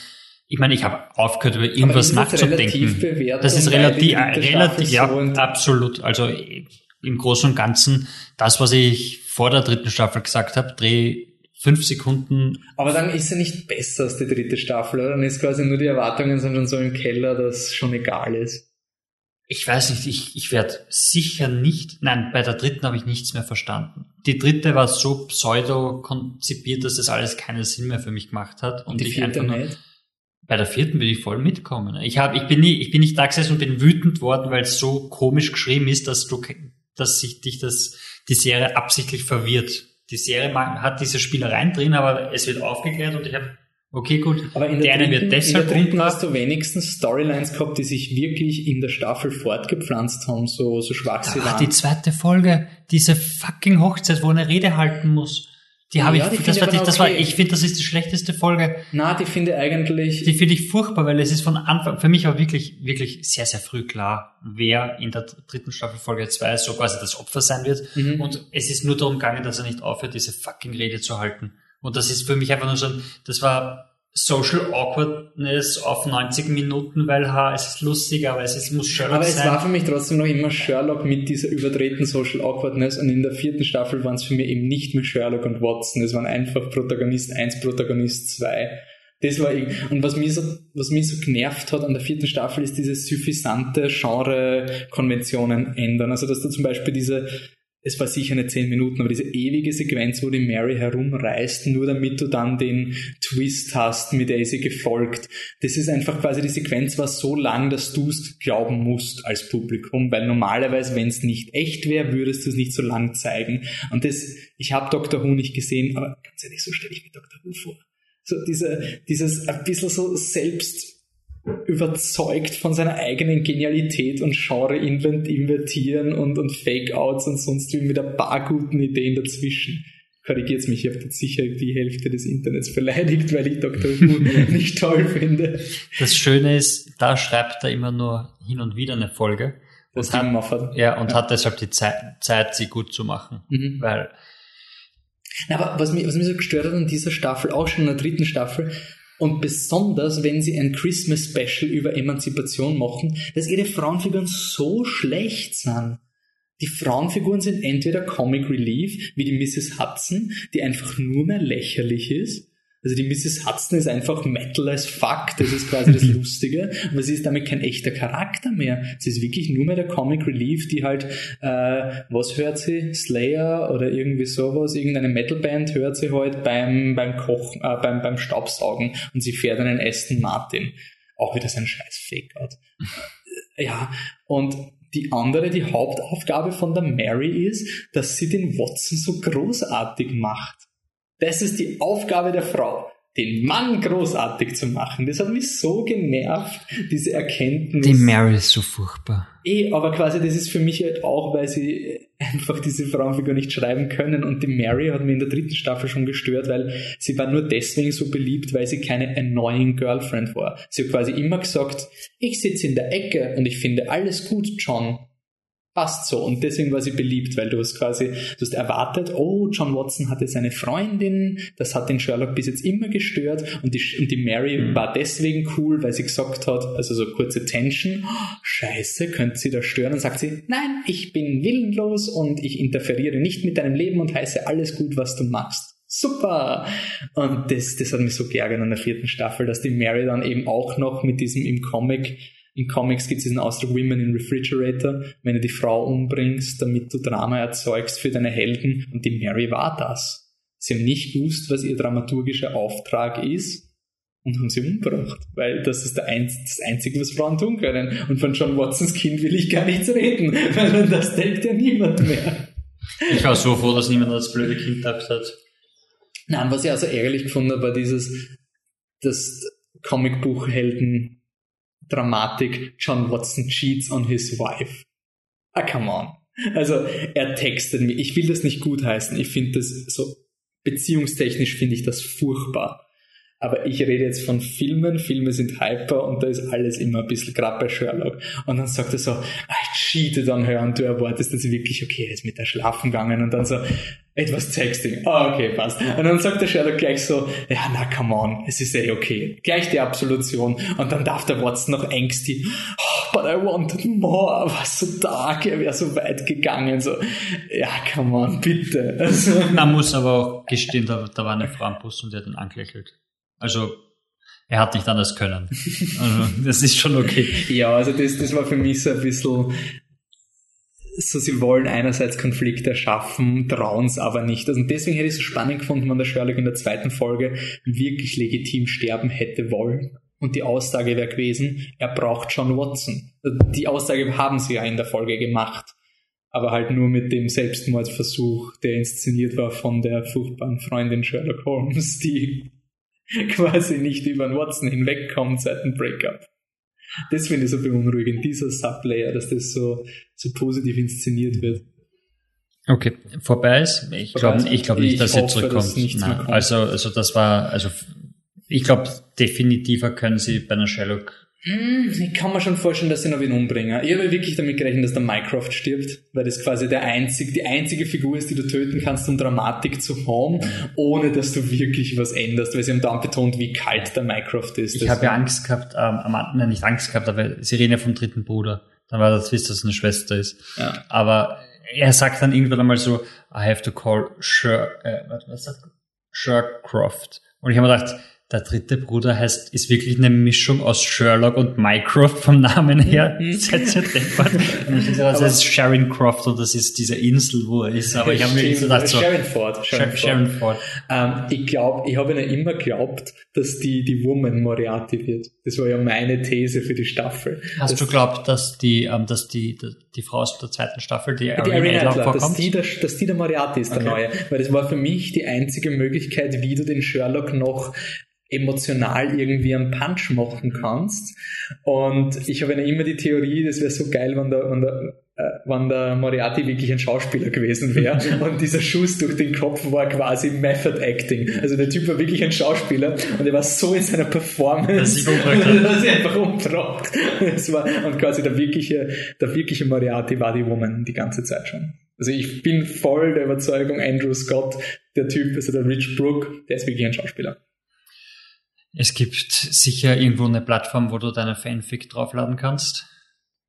ich meine, ich habe aufgehört, über irgendwas nachzudenken. Das ist relativ, relativ, ja, so absolut. Also im Großen und Ganzen, das, was ich vor der dritten Staffel gesagt habe, dreh fünf Sekunden. Aber dann ist sie nicht besser als die dritte Staffel, oder? Dann ist quasi nur die Erwartungen sind schon so im Keller, dass schon egal ist. Ich weiß nicht, ich, ich werde sicher nicht, nein, bei der dritten habe ich nichts mehr verstanden. Die dritte war so pseudo konzipiert, dass das alles keinen Sinn mehr für mich gemacht hat. Und, und die ich vierte einfach nur, nicht? Bei der vierten will ich voll mitkommen. Ich, hab, ich, bin, nie, ich bin nicht da gesessen und bin wütend worden, weil es so komisch geschrieben ist, dass du, dass sich dich das, die Serie absichtlich verwirrt. Die Serie hat diese Spielereien drin, aber es wird aufgeklärt und ich habe Okay, gut. Aber in der, der dritten, wird deshalb in der dritten hast du wenigstens Storylines gehabt, die sich wirklich in der Staffel fortgepflanzt haben, so, so schwach sie waren. Die zweite Folge, diese fucking Hochzeit, wo er eine Rede halten muss. Die habe ja, ich, das war, die, das okay. war, ich finde, das ist die schlechteste Folge. Na, die finde eigentlich. Die finde ich furchtbar, weil es ist von Anfang, für mich war wirklich, wirklich sehr, sehr früh klar, wer in der dritten Staffel Folge 2 so quasi das Opfer sein wird. Mhm. Und es ist nur darum gegangen, dass er nicht aufhört, diese fucking Rede zu halten. Und das ist für mich einfach nur so ein, das war Social Awkwardness auf 90 Minuten, weil ha, es ist lustig, aber es ist, muss Sherlock aber sein. Aber es war für mich trotzdem noch immer Sherlock mit dieser überdrehten Social Awkwardness und in der vierten Staffel waren es für mich eben nicht mehr Sherlock und Watson, es waren einfach Protagonist 1, Protagonist 2. Das war ich. Und was mich so, was mich so genervt hat an der vierten Staffel ist diese suffisante Genre-Konventionen ändern. Also, dass du zum Beispiel diese es war sicher nicht zehn Minuten, aber diese ewige Sequenz, wo die Mary herumreist, nur damit du dann den Twist hast, mit der sie gefolgt. Das ist einfach quasi, die Sequenz war so lang, dass du es glauben musst als Publikum, weil normalerweise, wenn es nicht echt wäre, würdest du es nicht so lang zeigen. Und das, ich habe Dr. Who nicht gesehen, aber ganz ehrlich, so stelle ich mir Dr. Who vor. So diese, dieses ein bisschen so selbst überzeugt von seiner eigenen Genialität und Genre invertieren und, und Fake-Outs und sonst wie mit ein paar guten Ideen dazwischen. Korrigiert mich, ich habe jetzt sicher die Hälfte des Internets beleidigt, weil ich Dr. Who nicht toll finde. Das Schöne ist, da schreibt er immer nur hin und wieder eine Folge. Das und hat, Moffat. Ja, und ja. hat deshalb die Zeit, Zeit, sie gut zu machen. Mhm. Weil Na, aber was mich, was mich so gestört hat an dieser Staffel, auch schon in der dritten Staffel, und besonders, wenn sie ein Christmas Special über Emanzipation machen, dass ihre Frauenfiguren so schlecht sind. Die Frauenfiguren sind entweder Comic Relief, wie die Mrs. Hudson, die einfach nur mehr lächerlich ist, also die Mrs. Hudson ist einfach Metal as fuck, das ist quasi das Lustige, aber sie ist damit kein echter Charakter mehr. Sie ist wirklich nur mehr der Comic Relief, die halt, äh, was hört sie? Slayer oder irgendwie sowas, irgendeine Metalband hört sie halt beim, beim Kochen, äh, beim, beim Staubsaugen und sie fährt einen Aston Martin. Auch wieder sein scheiß Fake-Out. ja, und die andere, die Hauptaufgabe von der Mary ist, dass sie den Watson so großartig macht. Das ist die Aufgabe der Frau, den Mann großartig zu machen. Das hat mich so genervt, diese Erkenntnis. Die Mary ist so furchtbar. Eh, aber quasi das ist für mich halt auch, weil sie einfach diese Frauenfigur nicht schreiben können. Und die Mary hat mich in der dritten Staffel schon gestört, weil sie war nur deswegen so beliebt, weil sie keine annoying Girlfriend war. Sie hat quasi immer gesagt, ich sitze in der Ecke und ich finde alles gut, John passt so. Und deswegen war sie beliebt, weil du hast quasi, du hast erwartet, oh, John Watson hatte seine Freundin, das hat den Sherlock bis jetzt immer gestört und die, und die Mary mhm. war deswegen cool, weil sie gesagt hat, also so kurze Tension, oh, scheiße, könnte sie da stören? Und sagt sie, nein, ich bin willenlos und ich interferiere nicht mit deinem Leben und heiße alles gut, was du machst. Super! Und das, das hat mich so geärgert an der vierten Staffel, dass die Mary dann eben auch noch mit diesem im Comic In Comics gibt es diesen Ausdruck Women in Refrigerator, wenn du die Frau umbringst, damit du Drama erzeugst für deine Helden. Und die Mary war das. Sie haben nicht gewusst, was ihr dramaturgischer Auftrag ist und haben sie umgebracht, weil das ist Einz das Einzige, was Frauen tun können. Und von John Watsons Kind will ich gar nichts reden, weil das denkt ja niemand mehr. Ich war so froh, dass niemand das blöde Kind gehabt hat. Nein, was ich also ärgerlich gefunden habe, war dieses, das Comicbuchhelden Dramatik, John Watson cheats on his wife. Ah, come on. Also, er textet mir. Ich will das nicht gutheißen. Ich finde das so, beziehungstechnisch finde ich das furchtbar. Aber ich rede jetzt von Filmen, Filme sind hyper und da ist alles immer ein bisschen, gerade bei Sherlock. Und dann sagt er so, ah, ich cheate dann hören, und du erwartest jetzt wirklich, okay, er ist mit der schlafen gegangen und dann so, etwas Texting. Ah, okay, passt. Und dann sagt der Sherlock gleich so, ja, na, come on, es ist eh okay. Gleich die Absolution. Und dann darf der Watson noch ängstlich, oh, but I wanted more. Was so dark, er wäre so weit gegangen. So, ja, come on, bitte. Also, Man muss aber auch gestehen, da, da war eine Frau am Bus und die hat ihn angelächelt. Also er hat nicht anders können. Also, das ist schon okay. ja, also das, das war für mich so ein bisschen so, sie wollen einerseits Konflikte erschaffen, trauen es aber nicht. Also deswegen hätte ich es so spannend gefunden, wenn der Sherlock in der zweiten Folge wirklich legitim sterben hätte wollen. Und die Aussage wäre gewesen, er braucht John Watson. Die Aussage haben sie ja in der Folge gemacht. Aber halt nur mit dem Selbstmordversuch, der inszeniert war von der furchtbaren Freundin Sherlock Holmes, die quasi nicht über den Watson hinwegkommt seit dem Breakup. Das finde ich so beunruhigend, dieser Sublayer, dass das so, so positiv inszeniert wird. Okay, vorbei ist. Ich glaube ich glaub nicht, ich dass er zurückkommt. Dass also, also das war, also ich glaube, definitiver können sie bei einer Sherlock ich kann mir schon vorstellen, dass sie noch wen umbringen. Ich habe wirklich damit gerechnet, dass der Mycroft stirbt, weil das quasi der einzig, die einzige Figur ist, die du töten kannst, um Dramatik zu haben, ohne dass du wirklich was änderst, weil sie haben dann betont, wie kalt der Mycroft ist. Ich habe ja Angst gehabt, ähm, am Anfang, nicht Angst gehabt, aber sie reden ja vom dritten Bruder. Dann war das Twist, dass es eine Schwester ist. Ja. Aber er sagt dann irgendwann einmal so, I have to call Sher, äh, was sagt Shercroft. Und ich habe mir gedacht, der dritte Bruder heißt, ist wirklich eine Mischung aus Sherlock und Mycroft vom Namen her. Mhm. Das heißt Sharon Croft und das ist diese Insel, wo er ist. Aber ich habe mir so gedacht, so. Sharon Ford. Sharon, Sharon Ford. Ähm, ich glaube, ich habe ihnen immer geglaubt, dass die, die Woman Moriarty wird. Das war ja meine These für die Staffel. Hast du glaubt, dass die, ähm, dass die, die, die Frau aus der zweiten Staffel, die, die Arena Adler, vorkommt? Dass die, der, dass die der Moriarty ist, der okay. neue. Weil das war für mich die einzige Möglichkeit, wie du den Sherlock noch emotional irgendwie einen Punch machen kannst. Und ich habe immer die Theorie, das wäre so geil, wenn der, wenn der, äh, wenn der Moriarty wirklich ein Schauspieler gewesen wäre und dieser Schuss durch den Kopf war quasi Method Acting. Also der Typ war wirklich ein Schauspieler und er war so in seiner Performance, dass er einfach umgebracht. und quasi der wirkliche, der wirkliche Moriarty war die Woman die ganze Zeit schon. Also ich bin voll der Überzeugung, Andrew Scott, der Typ, also der Rich Brook, der ist wirklich ein Schauspieler. Es gibt sicher irgendwo eine Plattform, wo du deine Fanfic draufladen kannst.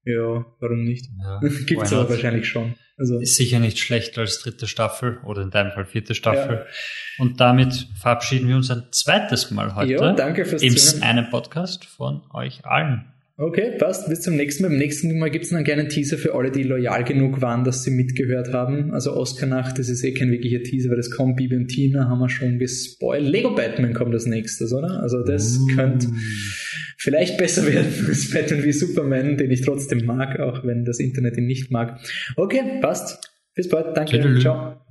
Ja, warum nicht? Ja, Gibt es aber wahrscheinlich schon. Also. Ist sicher nicht schlecht als dritte Staffel oder in deinem Fall vierte Staffel. Ja. Und damit verabschieden wir uns ein zweites Mal heute. Ja, danke fürs Im Zuhören. einem Podcast von euch allen. Okay, passt. Bis zum nächsten Mal. Beim nächsten Mal gibt es einen kleinen Teaser für alle, die loyal genug waren, dass sie mitgehört haben. Also Oscar-Nacht, das ist eh kein wirklicher Teaser, weil das kommt. Bibi und Tina haben wir schon gespoilt. Lego Batman kommt als nächstes, oder? Also das uh. könnte vielleicht besser werden als Batman wie Superman, den ich trotzdem mag, auch wenn das Internet ihn nicht mag. Okay, passt. Bis bald. Danke. Ciao.